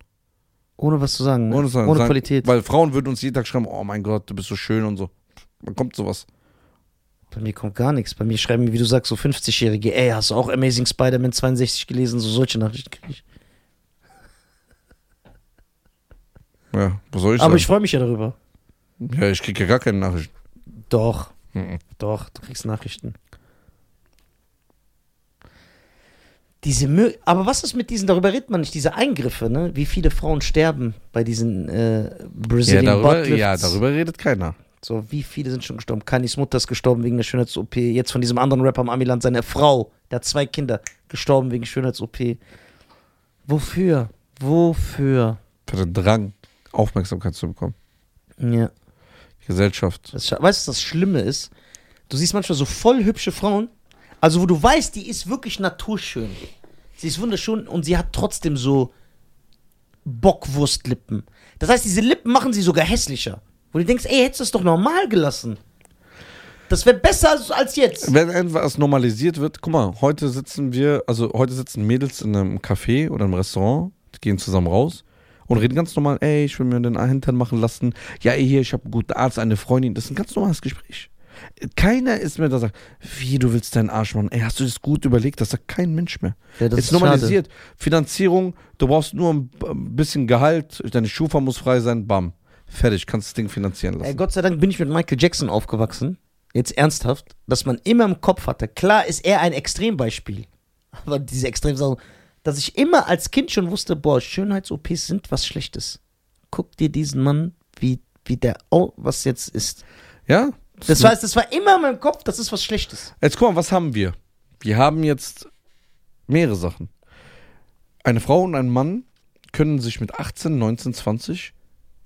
Ohne was zu sagen. Ne? Ohne, sagen, Ohne Qualität. Weil Frauen würden uns jeden Tag schreiben, oh mein Gott, du bist so schön und so. Wann kommt sowas? Bei mir kommt gar nichts. Bei mir schreiben, wie du sagst, so 50-Jährige, ey, hast du auch Amazing Spider-Man 62 gelesen? So solche Nachrichten kriege ich. Ja, was soll ich Aber sagen? ich freue mich ja darüber. ja, ich kriege ja gar keine Nachrichten. Doch, Mhm. doch, du kriegst Nachrichten. Diese Mö Aber was ist mit diesen, darüber redet man nicht, diese Eingriffe, ne? Wie viele Frauen sterben bei diesen äh, Ja Brazilian darüber, Buttlifts? ja, darüber redet keiner. So, wie viele sind schon gestorben? Kanyes Mutter ist gestorben wegen der Schönheits-OP. Jetzt von diesem anderen Rapper am Amiland, seine Frau, der hat zwei Kinder, gestorben wegen Schönheits-OP. Wofür? Wofür? Für den Drang, Aufmerksamkeit zu bekommen. Ja. Gesellschaft. Das, weißt du, was das Schlimme ist? Du siehst manchmal so voll hübsche Frauen, also wo du weißt, die ist wirklich naturschön. Sie ist wunderschön und sie hat trotzdem so Bockwurstlippen. Das heißt, diese Lippen machen sie sogar hässlicher. Wo du denkst, ey, hättest du das doch normal gelassen. Das wäre besser als- jetzt. Wenn etwas normalisiert wird, guck mal, heute sitzen wir, also heute sitzen Mädels in einem Café oder einem Restaurant, die gehen zusammen raus und reden ganz normal, ey, ich will mir den Hintern machen lassen. Ja, ey, hier, ich habe einen guten Arzt, eine Freundin. Das ist ein ganz normales Gespräch. Keiner ist mehr da, sagt, wie, du willst deinen Arsch machen? Ey, hast du das gut überlegt? Das sagt kein Mensch mehr. Ja, das ist normalisiert. Finanzierung, du brauchst nur ein bisschen Gehalt, deine Schufa muss frei sein, bam. Fertig, kannst das Ding finanzieren Ey, lassen. Gott sei Dank bin ich mit Michael Jackson aufgewachsen. Jetzt ernsthaft, dass man immer im Kopf hatte. Klar ist er ein Extrembeispiel. Aber diese Extremsachen, dass ich immer als Kind schon wusste, boah, Schönheits-OPs sind was Schlechtes. Guck dir diesen Mann, wie, wie der, oh, was jetzt ist. Ja? Das heißt, das war immer in meinem Kopf, das ist was Schlechtes. Jetzt guck mal, was haben wir? Wir haben jetzt mehrere Sachen. Eine Frau und ein Mann können sich mit 18, 19, 20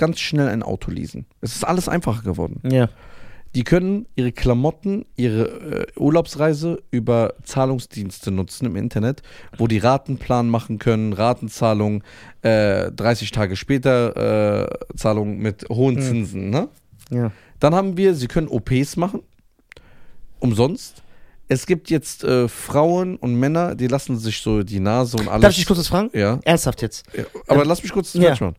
ganz schnell ein Auto leasen. Es ist alles einfacher geworden. Ja. Die können ihre Klamotten, ihre äh, Urlaubsreise über Zahlungsdienste nutzen im Internet, wo die Ratenplan machen können, Ratenzahlung, äh, 30 Tage später äh, Zahlung mit hohen Mhm. Zinsen. Ne? Ja. Dann haben wir, sie können OPs machen, umsonst. Es gibt jetzt äh, Frauen und Männer, die lassen sich so die Nase und alles. Darf ich dich kurz was fragen? ja, Ernsthaft jetzt. ja, aber lass mich kurz das Ja. machen.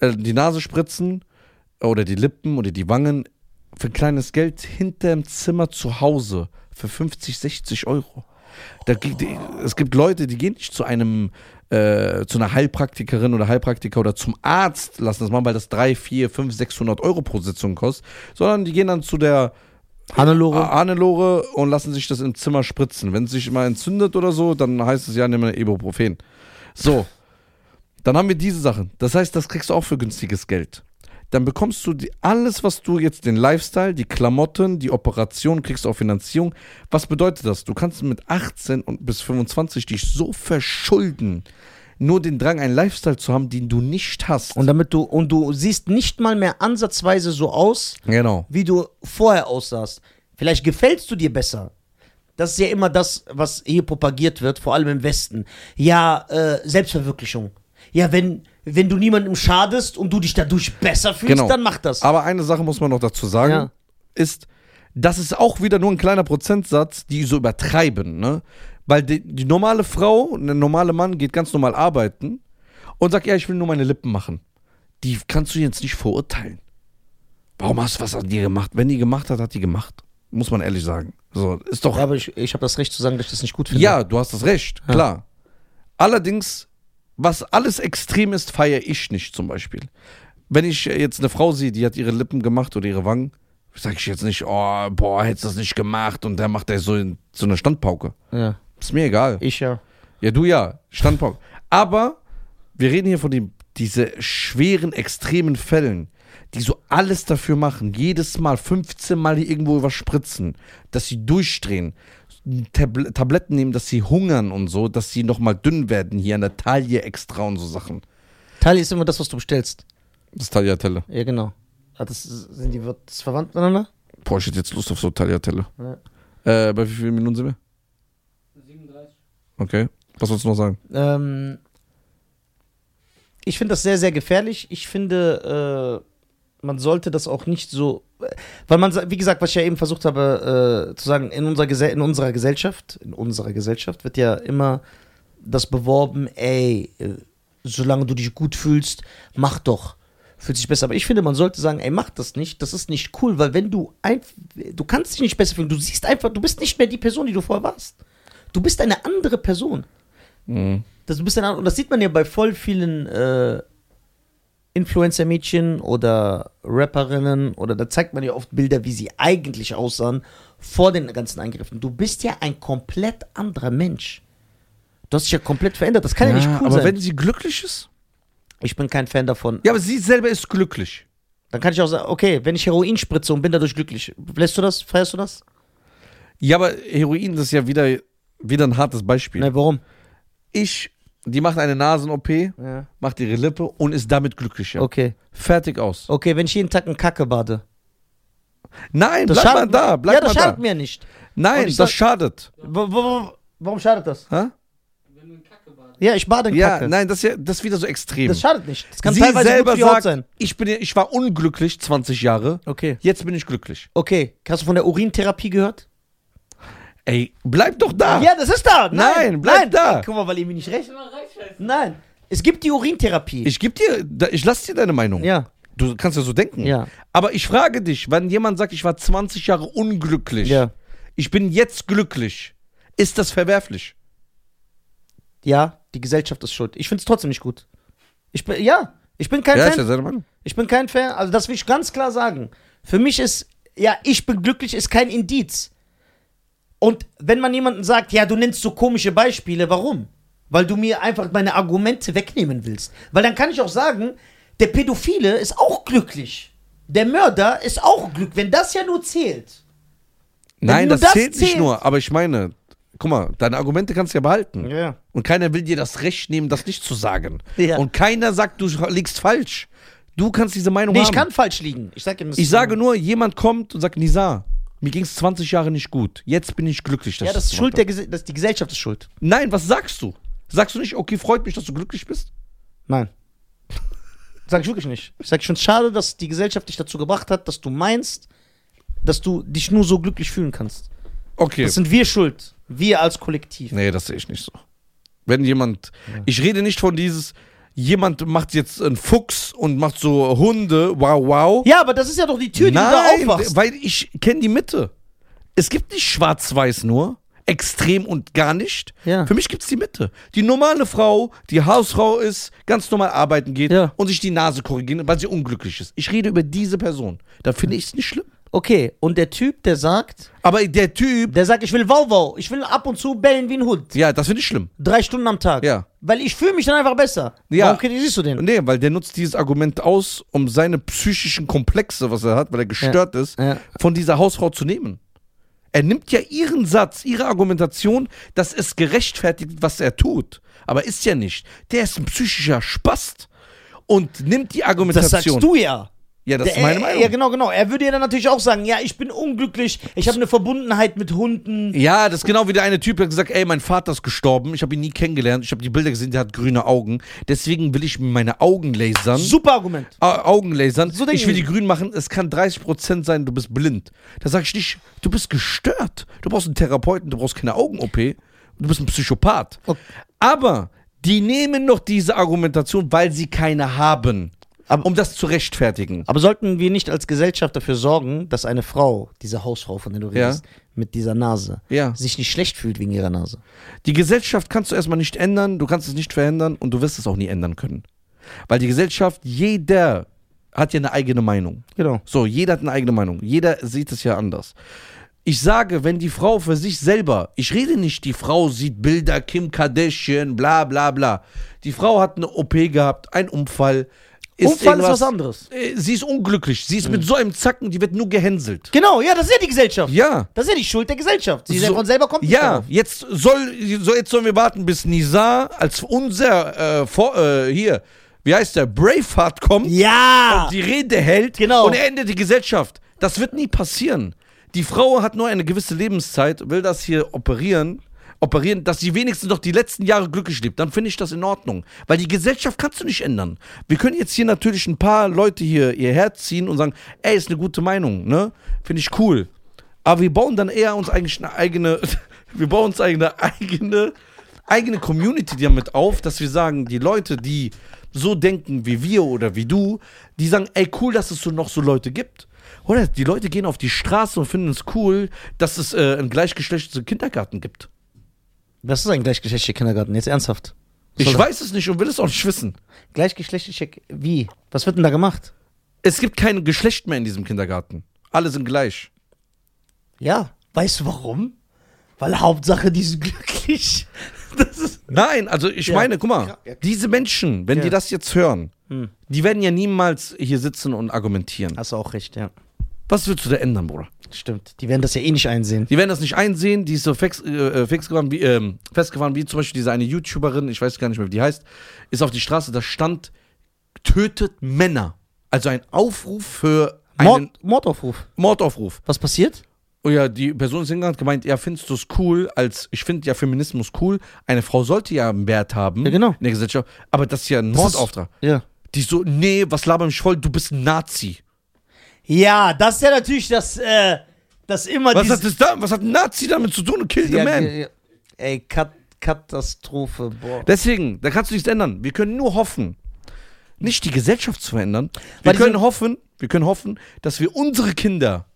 Äh, die Nase spritzen oder die Lippen oder die Wangen für kleines Geld hinterm Zimmer zu Hause für 50, 60 Euro. Da, die, es gibt Leute, die gehen nicht zu einem äh, zu einer Heilpraktikerin oder Heilpraktiker oder zum Arzt lassen das machen, weil das 3, 4, 5, 600 Euro pro Sitzung kostet, sondern die gehen dann zu der Hannelore. Hannelore und lassen sich das im Zimmer spritzen. Wenn es sich mal entzündet oder so, dann heißt es ja, nimm mal Ibuprofen. So, dann haben wir diese Sachen. Das heißt, das kriegst du auch für günstiges Geld. Dann bekommst du die, alles, was du jetzt, den Lifestyle, die Klamotten, die Operation, kriegst du auch Finanzierung. Was bedeutet das? Du kannst mit 18 und bis 25 dich so verschulden, nur den Drang, einen Lifestyle zu haben, den du nicht hast. Und damit du, und du siehst nicht mal mehr ansatzweise so aus, genau. wie du vorher aussahst. Vielleicht gefällst du dir besser. Das ist ja immer das, was hier propagiert wird, vor allem im Westen. Ja, äh, Selbstverwirklichung. Ja, wenn, wenn du niemandem schadest und du dich dadurch besser fühlst, Genau. dann mach das. Aber eine Sache muss man noch dazu sagen, Ja. ist, das ist auch wieder nur ein kleiner Prozentsatz, die so übertreiben, ne? Weil die, die normale Frau, der normale Mann geht ganz normal arbeiten und sagt, ja, ich will nur meine Lippen machen. Die kannst du jetzt nicht verurteilen. Warum hast du was an dir gemacht? Wenn die gemacht hat, hat die gemacht. Muss man ehrlich sagen. So, ist doch. Ja, aber ich, ich habe das Recht zu sagen, dass ich das nicht gut finde. Ja, du hast das recht, klar. Allerdings, was alles extrem ist, feiere ich nicht zum Beispiel. Wenn ich jetzt eine Frau sehe, die hat ihre Lippen gemacht oder ihre Wangen, sage ich jetzt nicht, oh, boah, hättest du das nicht gemacht und der macht der so, in, so eine Standpauke. ja. Ist mir egal. Ich ja. Ja, du ja, Standpauke. Aber wir reden hier von dem, diese schweren, extremen Fällen, die so alles dafür machen, jedes Mal 15 Mal hier irgendwo was spritzen, dass sie durchdrehen, Tabl Tabletten nehmen, dass sie hungern und so, dass sie nochmal dünn werden, hier an der Taille extra und so Sachen. Tali ist immer das, was du bestellst. Das ist Tagliatelle. Ja, genau. Ah, das, sind die das verwandt miteinander? Boah, ich hätte jetzt Lust auf so Tagliatelle. Ja. Äh, bei wie vielen Minuten sind wir? 37. Okay. Was wolltest du noch sagen? Ähm, ich finde das sehr, sehr gefährlich. Ich finde, äh, man sollte das auch nicht so. Weil man, wie gesagt, was ich ja eben versucht habe äh, zu sagen, in unserer, in unserer Gesellschaft, in unserer Gesellschaft wird ja immer das beworben, ey, äh, solange du dich gut fühlst, mach doch. Fühlt sich besser. Aber ich finde, man sollte sagen, ey, mach das nicht. Das ist nicht cool, weil wenn du ein, du kannst dich nicht besser fühlen. Du siehst einfach, du bist nicht mehr die Person, die du vorher warst. Du bist eine andere Person. Mhm. Das, du bist ein, und das sieht man ja bei voll vielen äh, Influencer-Mädchen oder Rapperinnen oder da zeigt man ja oft Bilder, wie sie eigentlich aussahen vor den ganzen Eingriffen. Du bist ja ein komplett anderer Mensch. Du hast dich ja komplett verändert. Das kann ja, nicht cool aber sein. wenn sie glücklich ist? ich bin kein Fan davon. Ja, aber sie selber ist glücklich. Dann kann ich auch sagen, okay, wenn ich Heroin spritze und bin dadurch glücklich, lässt du das? Feierst du das? Ja, aber Heroin, das ist ja wieder, wieder ein hartes Beispiel. Nein, warum? Ich, die macht eine Nasen-OP, Ja. macht ihre Lippe und ist damit glücklicher. Okay. Fertig aus. Okay, wenn ich jeden Tag in Kacke bade. Nein, Das bleib mal schadet- da, bleib ja, mal das da. schadet mir nicht. Nein, Und ich das sag- schadet. Wo, wo, wo, warum schadet das? Hä? Wenn du in Kacke badest. Ja, ich bade in Ja, Kacke. nein, das ist, ja, das ist wieder so extrem. Das schadet nicht. Das kann Sie teilweise selber gut für die Haut sagt, sein. ich, bin, ich war unglücklich 20 Jahre, Okay. jetzt bin ich glücklich. Okay. Hast du von der Urintherapie gehört? Ey, bleib doch da. Ja, das ist da. Nein, Nein, bleib nein. da. Guck mal, weil ihr mir nicht recht. Nein. Es gibt die Urintherapie. Ich geb dir, ich lass dir deine Meinung. ja. Du kannst ja so denken. Ja. Aber ich frage dich, wenn jemand sagt, ich war 20 Jahre unglücklich, Ja. ich bin jetzt glücklich, ist das verwerflich? Ja, die Gesellschaft ist schuld. Ich finde es trotzdem nicht gut. Ich bin, ja, ich bin kein ja, Fan. ist ja seine Meinung. Ich bin kein Fan. Also, das will ich ganz klar sagen. Für mich ist, ja, ich bin glücklich, ist kein Indiz. Und wenn man jemanden sagt, ja, du nennst so komische Beispiele, warum? Weil du mir einfach meine Argumente wegnehmen willst. Weil dann kann ich auch sagen, der Pädophile ist auch glücklich. Der Mörder ist auch glücklich, wenn das ja nur zählt. Wenn Nein, das, das zählt nicht zählt. nur, aber ich meine, guck mal, deine Argumente kannst du ja behalten. Ja. Und keiner will dir das Recht nehmen, das nicht zu sagen. Ja. Und keiner sagt, du liegst falsch. Du kannst diese Meinung Nee, haben. ich kann falsch liegen. Ich sag das Ich sage nur, jemand kommt und sagt, Nisa, mir ging es 20 Jahre nicht gut. Jetzt bin ich glücklich. dass Ja, das ist Schuld der Gese das, die Gesellschaft ist schuld. Nein, was sagst du? Sagst du nicht, okay, freut mich, dass du glücklich bist? Nein. Sag ich wirklich nicht. Ich sag, ich finde es schade, dass die Gesellschaft dich dazu gebracht hat, dass du meinst, dass du dich nur so glücklich fühlen kannst. Okay. Das sind wir schuld. Wir als Kollektiv. Nee, das sehe ich nicht so. Wenn jemand, ich rede nicht von dieses, jemand macht jetzt einen Fuchs und macht so Hunde, wow, wow. Ja, aber das ist ja doch die Tür, die Nein, du da aufwachst. weil ich kenne die Mitte. Es gibt nicht schwarz-weiß nur, extrem und gar nicht. Ja. Für mich gibt es die Mitte. Die normale Frau, die Hausfrau ist, ganz normal arbeiten geht Ja. und sich die Nase korrigiert, weil sie unglücklich ist. Ich rede über diese Person. Da finde ich es nicht schlimm. Okay, und der Typ, der sagt, Aber der Typ, der sagt, ich will wow wow, ich will ab und zu bellen wie ein Hund. ja, das finde ich schlimm. Drei Stunden am Tag. Ja. Weil ich fühle mich dann einfach besser. Ja. Warum kritisierst du den? Nee, weil der nutzt dieses Argument aus, um seine psychischen Komplexe, was er hat, weil er gestört ist, Ja. von dieser Hausfrau zu nehmen. Er nimmt ja ihren Satz, ihre Argumentation, dass es gerechtfertigt, was er tut. Aber ist ja nicht. Der ist ein psychischer Spast und nimmt die Das Argumentation. sagst du ja. Ja, das Der- ist meine Meinung. Ja, genau, genau. Er würde ja dann natürlich auch sagen, ja, ich bin unglücklich, ich habe eine Verbundenheit mit Hunden. Ja, das ist genau wie der eine Typ, der hat gesagt, ey, mein Vater ist gestorben, ich habe ihn nie kennengelernt, ich habe die Bilder gesehen, der hat grüne Augen, deswegen will ich mir meine Augen lasern. Super Argument. Au- Augen lasern. So ich will die. grün machen. Es kann 30% sein, du bist blind. Da sag ich nicht, du bist gestört. Du brauchst einen Therapeuten, du brauchst keine Augen-OP. Du bist ein Psychopath. Okay. Aber die nehmen noch diese Argumentation, weil sie keine haben, Aber- um das zu rechtfertigen. Aber sollten wir nicht als Gesellschaft dafür sorgen, dass eine Frau, diese Hausfrau, von der du Ja. redest, mit dieser Nase, Ja. sich nicht schlecht fühlt wegen ihrer Nase? Die Gesellschaft kannst du erstmal nicht ändern, du kannst es nicht verändern und du wirst es auch nie ändern können. Weil die Gesellschaft, jeder hat ja eine eigene Meinung. Genau. So, jeder hat eine eigene Meinung. Jeder sieht es ja anders. Ich sage, wenn die Frau für sich selber, ich rede nicht, die Frau sieht Bilder, Kim Kardashian, bla bla bla. Die Frau hat eine OP gehabt, einen Unfall. Unfall ist was anderes. Äh, Sie ist unglücklich. Sie ist mit so einem Zacken, die wird nur gehänselt. Genau, ja, das ist ja die Gesellschaft. Ja. Das ist ja die Schuld der Gesellschaft. Sie So- von selber kommt Ja, jetzt soll, so jetzt sollen wir warten, bis Nizar als unser äh, vor, äh, hier, wie heißt der, Braveheart kommt Ja! und die Rede hält Genau. und er endet die Gesellschaft. Das wird nie passieren. Die Frau hat nur eine gewisse Lebenszeit, will das hier operieren, operieren, dass sie wenigstens noch die letzten Jahre glücklich lebt. Dann finde ich das in Ordnung. Weil die Gesellschaft kannst du nicht ändern. Wir können jetzt hier natürlich ein paar Leute hier ihr Herz ziehen und sagen, ey, ist eine gute Meinung, ne? Finde ich cool. Aber wir bauen dann eher uns eigentlich eine eigene, wir bauen uns eine eigene, eigene Community damit auf, dass wir sagen, die Leute, die so denken wie wir oder wie du, die sagen, ey, cool, dass es so noch so Leute gibt. Oder die Leute gehen auf die Straße und finden es cool, dass es äh, einen gleichgeschlechtlichen Kindergarten gibt. Was ist ein gleichgeschlechtlicher Kindergarten? Jetzt ernsthaft. Was Ich weiß es nicht und will es auch nicht wissen. Gleichgeschlechtlicher. Wie? Was wird denn da gemacht? Es gibt kein Geschlecht mehr in diesem Kindergarten. Alle sind gleich. Ja. Weißt du warum? Weil Hauptsache, die sind glücklich. Nein, also ich Ja. meine, guck mal, diese Menschen, wenn Ja. die das jetzt hören, Hm. die werden ja niemals hier sitzen und argumentieren. Hast du auch recht, ja. Was willst du da ändern, Bruder? Stimmt. Die werden das ja eh nicht einsehen. Die werden das nicht einsehen, die ist so fix, äh, fix gefahren, wie, ähm, festgefahren, wie zum Beispiel diese eine YouTuberin, ich weiß gar nicht mehr, wie die heißt, ist auf die Straße, da stand, tötet Männer. Also ein Aufruf für einen Mord, Mordaufruf. Mordaufruf. Was passiert? Oh ja, die Person ist hingegangen und gemeint, ja, findest du es cool, als, ich finde ja Feminismus cool, eine Frau sollte ja einen Wert haben Ja, genau. in der Gesellschaft, aber das ist ja ein Das ist- Mordauftrag. Ja. Die so, nee, was laber mich voll, du bist ein Nazi. Ja, das ist ja natürlich das, äh, das immer Was hat, das da, was hat ein Nazi damit zu tun? Kill the ja, man. ja, ja. Ey, Kat Katastrophe, boah. Deswegen, da kannst du nichts ändern. Wir können nur hoffen, nicht die Gesellschaft zu verändern. Wir Weil die können hoffen, wir können hoffen, dass wir unsere Kinder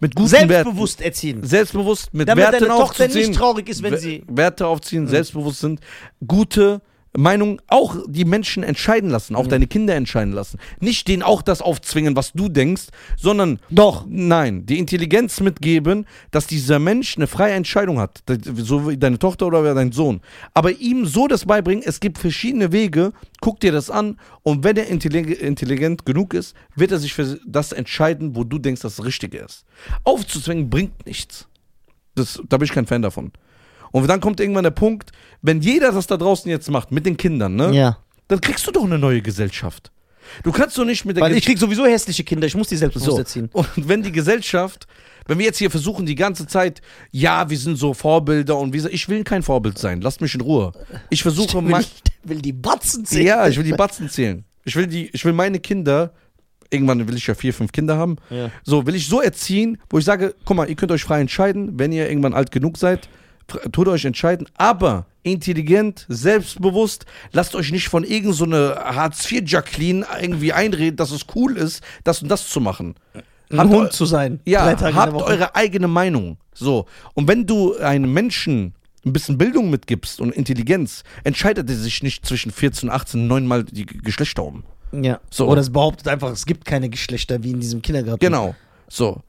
mit guten Werten, Selbstbewusst erziehen. selbstbewusst mit Damit Werten deine Tochter aufzuziehen, nicht traurig ist, wenn sie. Werte aufziehen, selbstbewusst sind, gute Meinungen auch die Menschen entscheiden lassen, auch deine Kinder entscheiden lassen. Nicht denen auch das aufzwingen, was du denkst, sondern Doch. Nein, die Intelligenz mitgeben, dass dieser Mensch eine freie Entscheidung hat. So wie deine Tochter oder dein Sohn. Aber ihm so das beibringen, es gibt verschiedene Wege, guck dir das an und wenn er intellig intelligent genug ist, wird er sich für das entscheiden, wo du denkst, dass das Richtige ist. Aufzuzwingen bringt nichts. Das, da bin ich kein Fan davon. Und dann kommt irgendwann der Punkt, wenn jeder das da draußen jetzt macht, mit den Kindern, ne? Ja. Dann kriegst du doch eine neue Gesellschaft. Du kannst doch nicht mit der Weil Ge- ich krieg sowieso hässliche Kinder, ich muss die selbstbewusst so. erziehen. Und wenn die Gesellschaft, wenn wir jetzt hier versuchen, die ganze Zeit, ja, wir sind so Vorbilder und wie so, ich will kein Vorbild sein, lasst mich in Ruhe. Ich versuche mal. will die Batzen zählen. Ja, ich will die Batzen zählen. Ich will die, ich will meine Kinder, irgendwann will ich ja vier, fünf Kinder haben, Ja. so will ich so erziehen, wo ich sage, guck mal, ihr könnt euch frei entscheiden, wenn ihr irgendwann alt genug seid, tut euch entscheiden, aber intelligent, selbstbewusst, lasst euch nicht von irgendeiner so Hartz-IV-Jacqueline irgendwie einreden, dass es cool ist, das und das zu machen. Ein Habt Hund zu sein. ja, habt eure eigene Meinung. So. Und wenn du einem Menschen ein bisschen Bildung mitgibst und Intelligenz, entscheidet er sich nicht zwischen 14 und 18 neunmal die Geschlechter um. Ja. So. Oder es behauptet einfach, es gibt keine Geschlechter wie in diesem Kindergarten. Genau. So.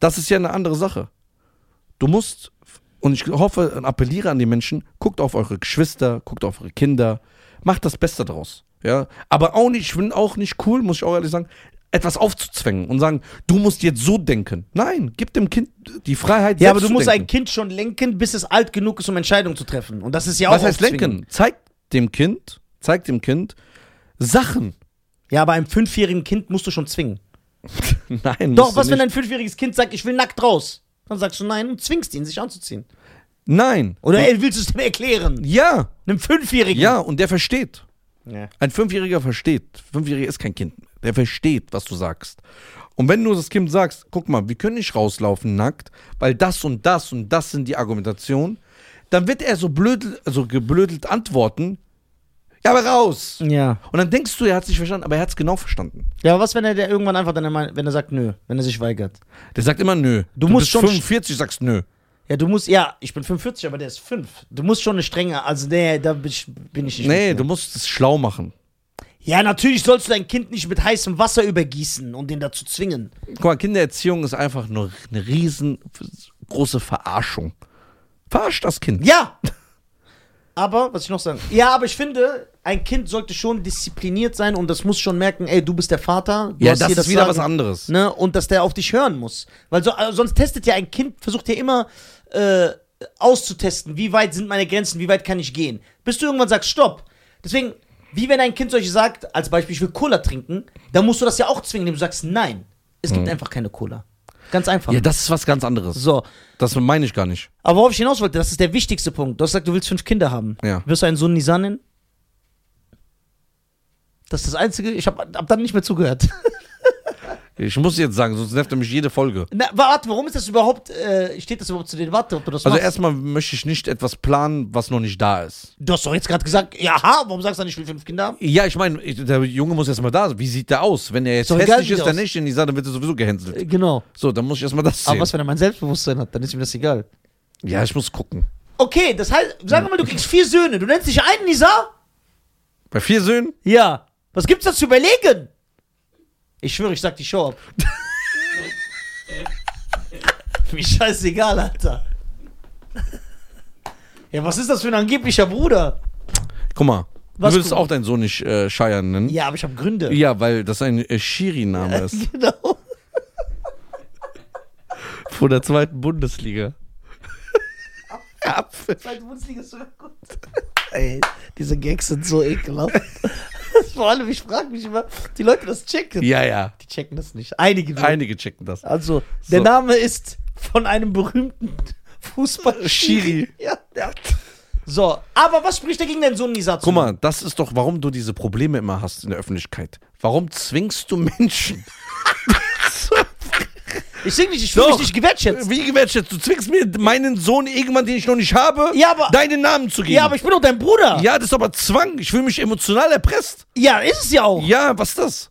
Das ist ja eine andere Sache. Du musst, und ich hoffe und appelliere an die Menschen, guckt auf eure Geschwister, guckt auf eure Kinder, macht das Beste draus. Ja. Aber auch nicht, ich finde auch nicht cool, muss ich auch ehrlich sagen, etwas aufzuzwängen und sagen, du musst jetzt so denken. Nein, gib dem Kind die Freiheit, Ja, aber du musst denken. ein Kind schon lenken, bis es alt genug ist, um Entscheidungen zu treffen. Und das ist ja auch Was heißt lenken? Zeig dem Kind, zeig dem Kind Sachen. Ja, aber einem fünfjährigen Kind musst du schon zwingen. Nein, Doch, was, wenn ein fünfjähriges Kind sagt, ich will nackt raus? Dann sagst du nein und zwingst ihn, sich anzuziehen. Nein. Oder ey, willst du es dem erklären? Ja, Einem Fünfjährigen? ja, und der versteht. ja. Ein Fünfjähriger versteht. Fünfjähriger ist kein Kind. Der versteht, was du sagst. Und wenn du das Kind sagst, guck mal, wir können nicht rauslaufen nackt, weil das und das und das sind die Argumentationen, dann wird er so blöd, also geblödelt antworten, ja, aber raus. Ja. Und dann denkst du, er hat sich verstanden, aber er hat es genau verstanden. Ja, aber was, wenn er der irgendwann einfach dann, wenn er sagt nö, wenn er sich weigert? Der sagt immer nö. Du musst bist schon- 45, sagst nö. Ja, du musst, ja, ich bin 45, aber der ist 5. Du musst schon eine strenge, also nee, da bin ich, bin ich nicht. Nee, mit du musst es schlau machen. Ja, natürlich sollst du dein Kind nicht mit heißem Wasser übergießen und den dazu zwingen. Guck mal, Kindererziehung ist einfach nur eine riesengroße Verarschung. Verarscht das Kind. Ja! Aber, was ich noch sagen? Ja, aber ich finde, ein Kind sollte schon diszipliniert sein und das muss schon merken, ey, du bist der Vater. Du Ja, das ist wieder Sagen, was anderes. Ne? Und dass der auf dich hören muss. Weil so, also sonst testet ja ein Kind, versucht ja immer äh, auszutesten, wie weit sind meine Grenzen, wie weit kann ich gehen. Bis du irgendwann sagst, stopp. Deswegen, wie wenn ein Kind solche sagt, als Beispiel, ich will Cola trinken, dann musst du das ja auch zwingen, indem du sagst, nein, es gibt einfach keine Cola. Ganz einfach. Mhm. Ja, das ist was ganz anderes. so. Das meine ich gar nicht. Aber worauf ich hinaus wollte, das ist der wichtigste Punkt. Du hast gesagt, du willst fünf Kinder haben. Ja. Wirst du einen Sohn Nisan nennen? Das ist das Einzige. Ich habe hab dann nicht mehr zugehört. Ich muss jetzt sagen, sonst nervt er mich jede Folge. Na, warte, warum ist das überhaupt, äh, steht das überhaupt zu den Warte, ob du das Also machst? erstmal möchte ich nicht etwas planen, was noch nicht da ist. Du hast doch jetzt gerade gesagt, ja, ha, warum sagst du dann, ich will fünf Kinder haben? Ja, ich meine, ich- der Junge muss erstmal da sein. Wie sieht der aus? Wenn er jetzt doch egal, hässlich wie ist, der dann aus- nicht, in die Sache, dann wird er sowieso gehänselt. Äh, Genau. So, dann muss ich erstmal das sehen. Aber was, wenn er mein Selbstbewusstsein hat, dann ist ihm das egal. ja, ich muss gucken. Okay, das heißt, sagen wir mal, du kriegst vier Söhne. Du nennst dich einen Nisa? Bei vier Söhnen? Ja. Was gibt's da zu überlegen? Ich schwöre, ich sag die Show ab. Mir scheißegal, Alter. Ja, was ist das für ein angeblicher Bruder? Guck mal, Was du würdest auch deinen Sohn nicht äh, Scheiern nennen. Ja, aber ich habe Gründe. Ja, weil das ein äh, Schiri-Name ist. Genau. Von der zweiten Bundesliga. Apfel. Zweite Bundesliga ist sogar gut. Ey, diese Gags sind so ekelhaft. Vor allem, ich frage mich immer, die Leute das checken. Ja, ja. Die checken das nicht. Einige. nur. Einige checken das. Also, der So. Name ist von einem berühmten Fußball Schiri. Ja, ja. So, aber was spricht dagegen, deinen Sohn Nisa zu Guck mal, das ist doch, warum du diese Probleme immer hast in der Öffentlichkeit. Warum zwingst du Menschen? Ich sing nicht, ich fühle mich nicht gewertschätzt. Wie gewertschätzt? Du zwingst mir meinen Sohn irgendwann, den ich noch nicht habe, Ja, aber- deinen Namen zu geben. Ja, aber ich bin doch dein Bruder. Ja, das ist aber Zwang. Ich fühle mich emotional erpresst. Ja, ist es ja auch. Ja, Ja, was ist das?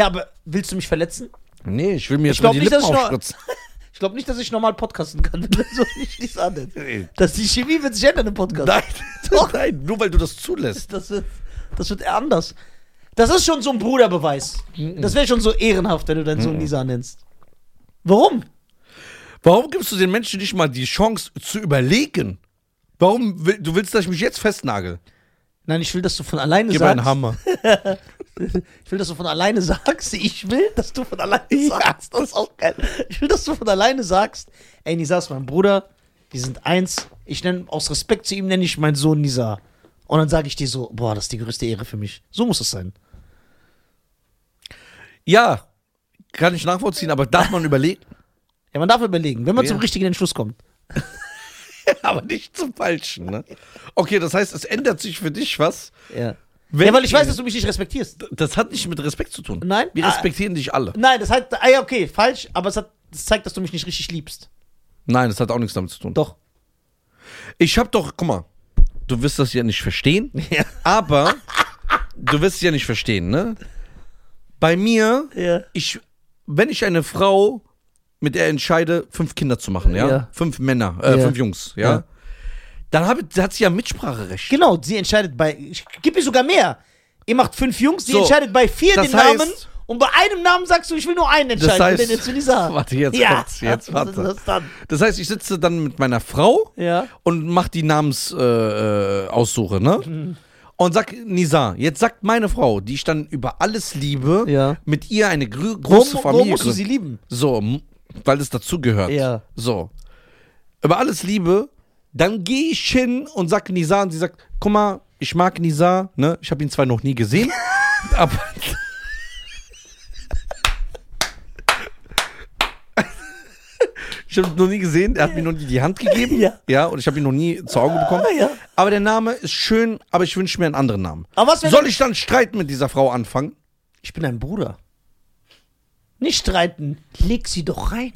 aber willst du mich verletzen? Nee, ich will mir jetzt Ich mal die nicht, Lippen aufspritzen. Ich glaube nicht, dass ich normal podcasten kann, wenn du so nicht nichts anderes. Dass die Chemie wird sich ändern im Podcast. Nein, Doch. nein, nur weil du das zulässt. Das wird, das wird anders. Das ist schon so ein Bruderbeweis. Das wäre schon so ehrenhaft, wenn du deinen Sohn Nisa nennst. Warum? Warum gibst du den Menschen nicht mal die Chance zu überlegen? Warum will, du willst, dass ich mich jetzt festnagel? Nein, ich will, dass du von alleine Gib sagst. einen Hammer. Ich will, dass du von alleine sagst. Ich will, dass du von alleine sagst. Das ist auch geil. Ich will, dass du von alleine sagst. Ey, Nisa ist mein Bruder. Die sind eins. Ich nenne, aus Respekt zu ihm nenne ich meinen Sohn Nisa. Und dann sage ich dir so, boah, das ist die größte Ehre für mich. So muss es sein. Ja, kann ich nachvollziehen, aber darf man überlegen? Ja, man darf überlegen, wenn man Ja. zum richtigen Entschluss kommt. aber nicht zum Falschen, ne? Okay, das heißt, es ändert sich für dich was. Ja. Ja, weil ich weiß, dass du mich nicht respektierst. Das hat nicht mit Respekt zu tun. Nein? Wir Ah. respektieren dich alle. Nein, das heißt, ah ja, okay, falsch, aber es, hat, das zeigt, dass du mich nicht richtig liebst. Nein, das hat auch nichts damit zu tun. Doch. Ich hab doch, guck mal, du wirst das ja nicht verstehen, Ja. aber du wirst es ja nicht verstehen, ne? Bei mir, Ja. ich, wenn ich eine Frau mit der entscheide, fünf Kinder zu machen, ja? Ja. Fünf Männer, äh, Ja. fünf Jungs, ja? Ja. Dann hab, hat sie ja Mitspracherecht. Genau, sie entscheidet bei. Ich gib mir sogar mehr. Ihr macht fünf Jungs, sie So, entscheidet bei vier den Namen heißt- und bei einem Namen sagst du, ich will nur einen entscheiden. Das heißt- den jetzt will ich sagen. Warte, jetzt ja. kurz, jetzt warte. das dann? Das heißt, ich sitze dann mit meiner Frau Ja. und mach die Namensaussuche, äh, Aussuche, ne? Mhm. Und sag, Nisa, jetzt sagt meine Frau, die ich dann über alles liebe, Ja. mit ihr eine Warum, große warum Familie musst du sie lieben? So, weil es dazugehört. Ja. So. Über alles Liebe, dann gehe ich hin und sag Nisa und sie sagt, guck mal, ich mag Nisa, ne? Ich habe ihn zwar noch nie gesehen, aber Ich habe ihn noch nie gesehen, er hat mir noch nie die Hand gegeben. Ja. Ja, und ich habe ihn noch nie zu Augen bekommen. Ah, ja. Aber der Name ist schön, aber ich wünsche mir einen anderen Namen. Aber was, wenn Soll ich dann Streit mit dieser Frau anfangen? Ich bin ein Bruder. Nicht streiten. Leg sie doch rein.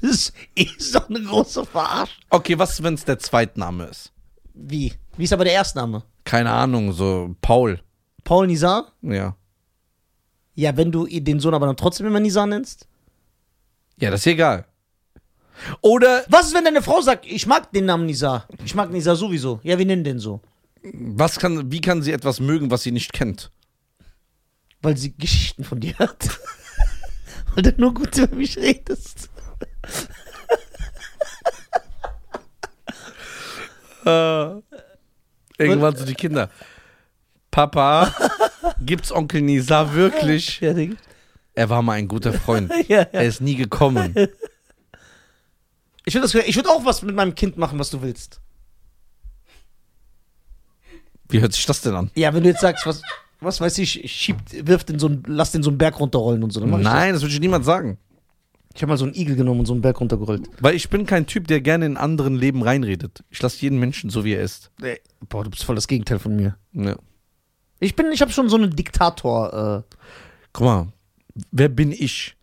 Das ist doch eine große Verarschung. Okay, was, wenn es der Zweitname ist? Wie? Wie ist aber der Erstname? Keine Ahnung, so Paul. Paul Nizar? Ja. Ja, wenn du den Sohn aber dann trotzdem immer Nizar nennst? Ja, das ist egal. Oder Was ist, wenn deine Frau sagt, ich mag den Namen Nizar? Ich mag Nizar sowieso. Ja, wir nennen den so. was kann, wie kann sie etwas mögen, was sie nicht kennt? Weil sie Geschichten von dir hat. Weil du nur gut über mich redest. Irgendwann so die Kinder. Papa, gibt's Onkel Nisa wirklich? Ja. Er war mal ein guter Freund. ja, Er ist nie gekommen. Ich würde würd auch was mit meinem Kind machen, was du willst. Wie hört sich das denn an? Ja, wenn du jetzt sagst, was, was weiß ich, schiebt, wirft den so einen, lass den so einen Berg runterrollen und so. Ich das. Nein, das würde ich niemand sagen. Ich habe mal so einen Igel genommen und so einen Berg runtergerollt. Weil ich bin kein Typ, der gerne in anderen Leben reinredet. Ich lasse jeden Menschen so, wie er ist. Nee. Boah, du bist voll das Gegenteil von mir. Ja. Ich bin, ich habe schon so einen Diktator. Äh, Guck mal, wer bin ich?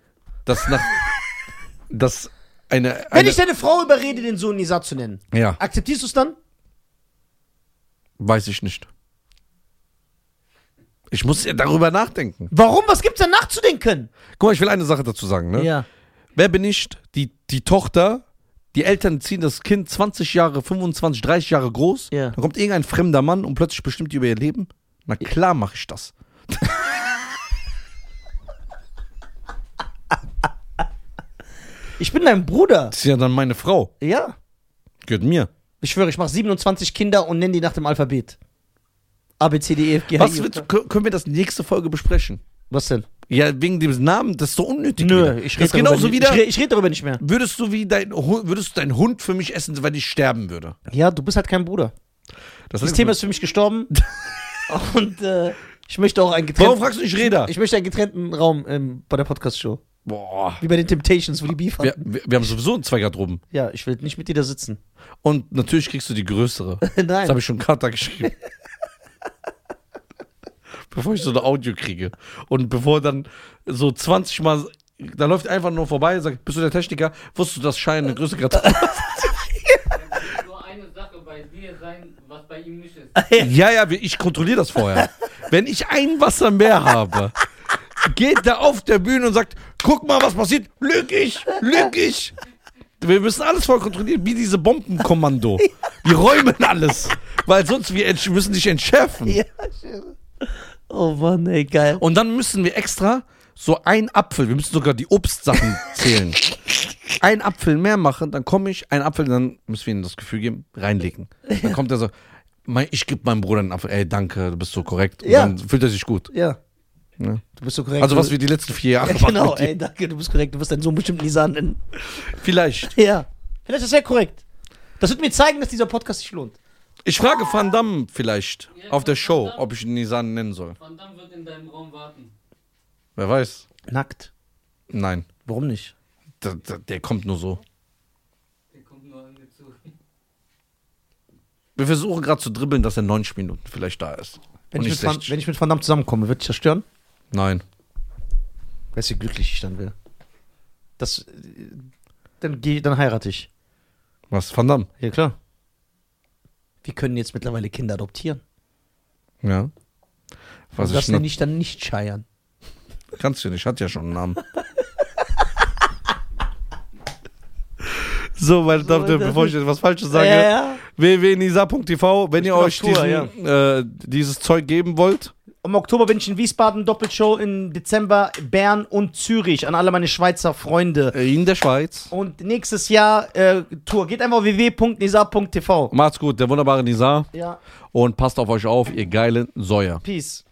Das nach. das eine. wenn eine ich deine Frau überrede, den Sohn Nisa zu nennen, ja, akzeptierst du es dann? weiß ich nicht. Ich muss ja darüber nachdenken. Warum? Was gibt's da nachzudenken? Guck mal, ich will eine Sache dazu sagen, ne? Ja. Wer bin ich? Die, die Tochter, die Eltern ziehen das Kind 20 Jahre, 25, 30 Jahre groß. Ja. Dann kommt irgendein fremder Mann und plötzlich bestimmt die über ihr Leben. Na klar mache ich das. Ich bin dein Bruder. Das ist ja dann meine Frau. Ja. Gehört mir. Ich schwöre, ich mache 27 Kinder und nenne die nach dem Alphabet. A, B, C, D, E, F, G, H, Was I, wird, können wir das nächste Folge besprechen? Was denn? Ja, wegen dem Namen, das ist so unnötig. Nö, wieder. ich rede ist genauso darüber, wieder. ich, red- ich rede darüber nicht mehr. Würdest du wie dein würdest du deinen Hund für mich essen, weil ich sterben würde? Ja, du bist halt kein Bruder. Das, Das Thema ist für mich gestorben. und äh, ich möchte auch einen getrennten. Warum fragst du nicht Reda? Ich möchte einen getrennten Raum ähm, bei der Podcast-Show. Boah. Wie bei den Temptations, wo die Beef Wir, hatten. wir, wir haben sowieso zwei Garderoben. Ja, ich will nicht mit dir da sitzen. Und natürlich kriegst du die größere. Das Nein. habe ich schon Kata geschrieben. bevor ich so eine Audio kriege. Und bevor dann so 20 Mal, da läuft einfach nur vorbei, sagt, bist du der Techniker? Wusstest du, dass Schein eine größere Garderobe nur eine Sache bei dir sein, was bei ihm nicht ist. Ja, ja, ich kontrolliere das vorher. Wenn ich ein Wasser mehr habe, geht der auf der Bühne und sagt, guck mal, was passiert. Lüg ich, lüg ich. Wir müssen alles voll kontrollieren, wie diese Bombenkommando. Wir räumen alles, weil sonst wir müssen dich entschärfen. Ja, schön. Oh Mann, ey, geil. Und dann müssen wir extra so ein Apfel, wir müssen sogar die Obstsachen zählen. Ein Apfel mehr machen, dann komme ich, ein Apfel, dann müssen wir ihm das Gefühl geben, reinlegen. Dann kommt er so, mein, ich gebe meinem Bruder einen Apfel, ey, danke, du bist so korrekt. Und Ja. dann fühlt er sich gut. Ja. Ja. Du bist so korrekt. Also was wir die letzten vier Jahre ja, machen Genau, ey, danke, du bist korrekt. Du wirst deinen Sohn bestimmt Nisa nennen. Vielleicht. Ja. Vielleicht ist er korrekt. Das wird mir zeigen, dass dieser Podcast sich lohnt. Ich frage Van Damme vielleicht Ja, auf der Show, Damme. ob ich Nisan nennen soll. Van Damme wird in deinem Raum warten. Wer weiß. Nackt. Nein, Warum nicht? der, der, der kommt nur so. Der kommt nur angezogen. Wir versuchen gerade zu dribbeln, dass er 90 Minuten vielleicht da ist. Wenn, ich Van, 60. wenn ich mit Van Damme zusammenkomme, wird dich das stören? Nein. Weißt du, wie glücklich ich dann wäre? Das. Dann, geh, dann heirate ich. Was? Van Damme? Ja, klar. Wir können jetzt mittlerweile Kinder adoptieren. Ja. Was das ich noch, nenne ich dann nicht scheiern. kannst du nicht, hat ja schon einen Namen. so, meine Damen und Herren, das bevor ich jetzt was Falsches sage, Ja, ja. www.nisa.tv, wenn Ich ihr euch Tour, diesen, äh, dieses Zeug geben wollt, Im Oktober bin ich in Wiesbaden, Doppelshow im Dezember Bern und Zürich an alle meine Schweizer Freunde. äh, in der Schweiz. Und nächstes Jahr äh, Tour. Geht einfach auf www.nisa.tv. Macht's gut, der wunderbare Nisa. Ja, Und passt auf euch auf, ihr geilen Säuer. peace.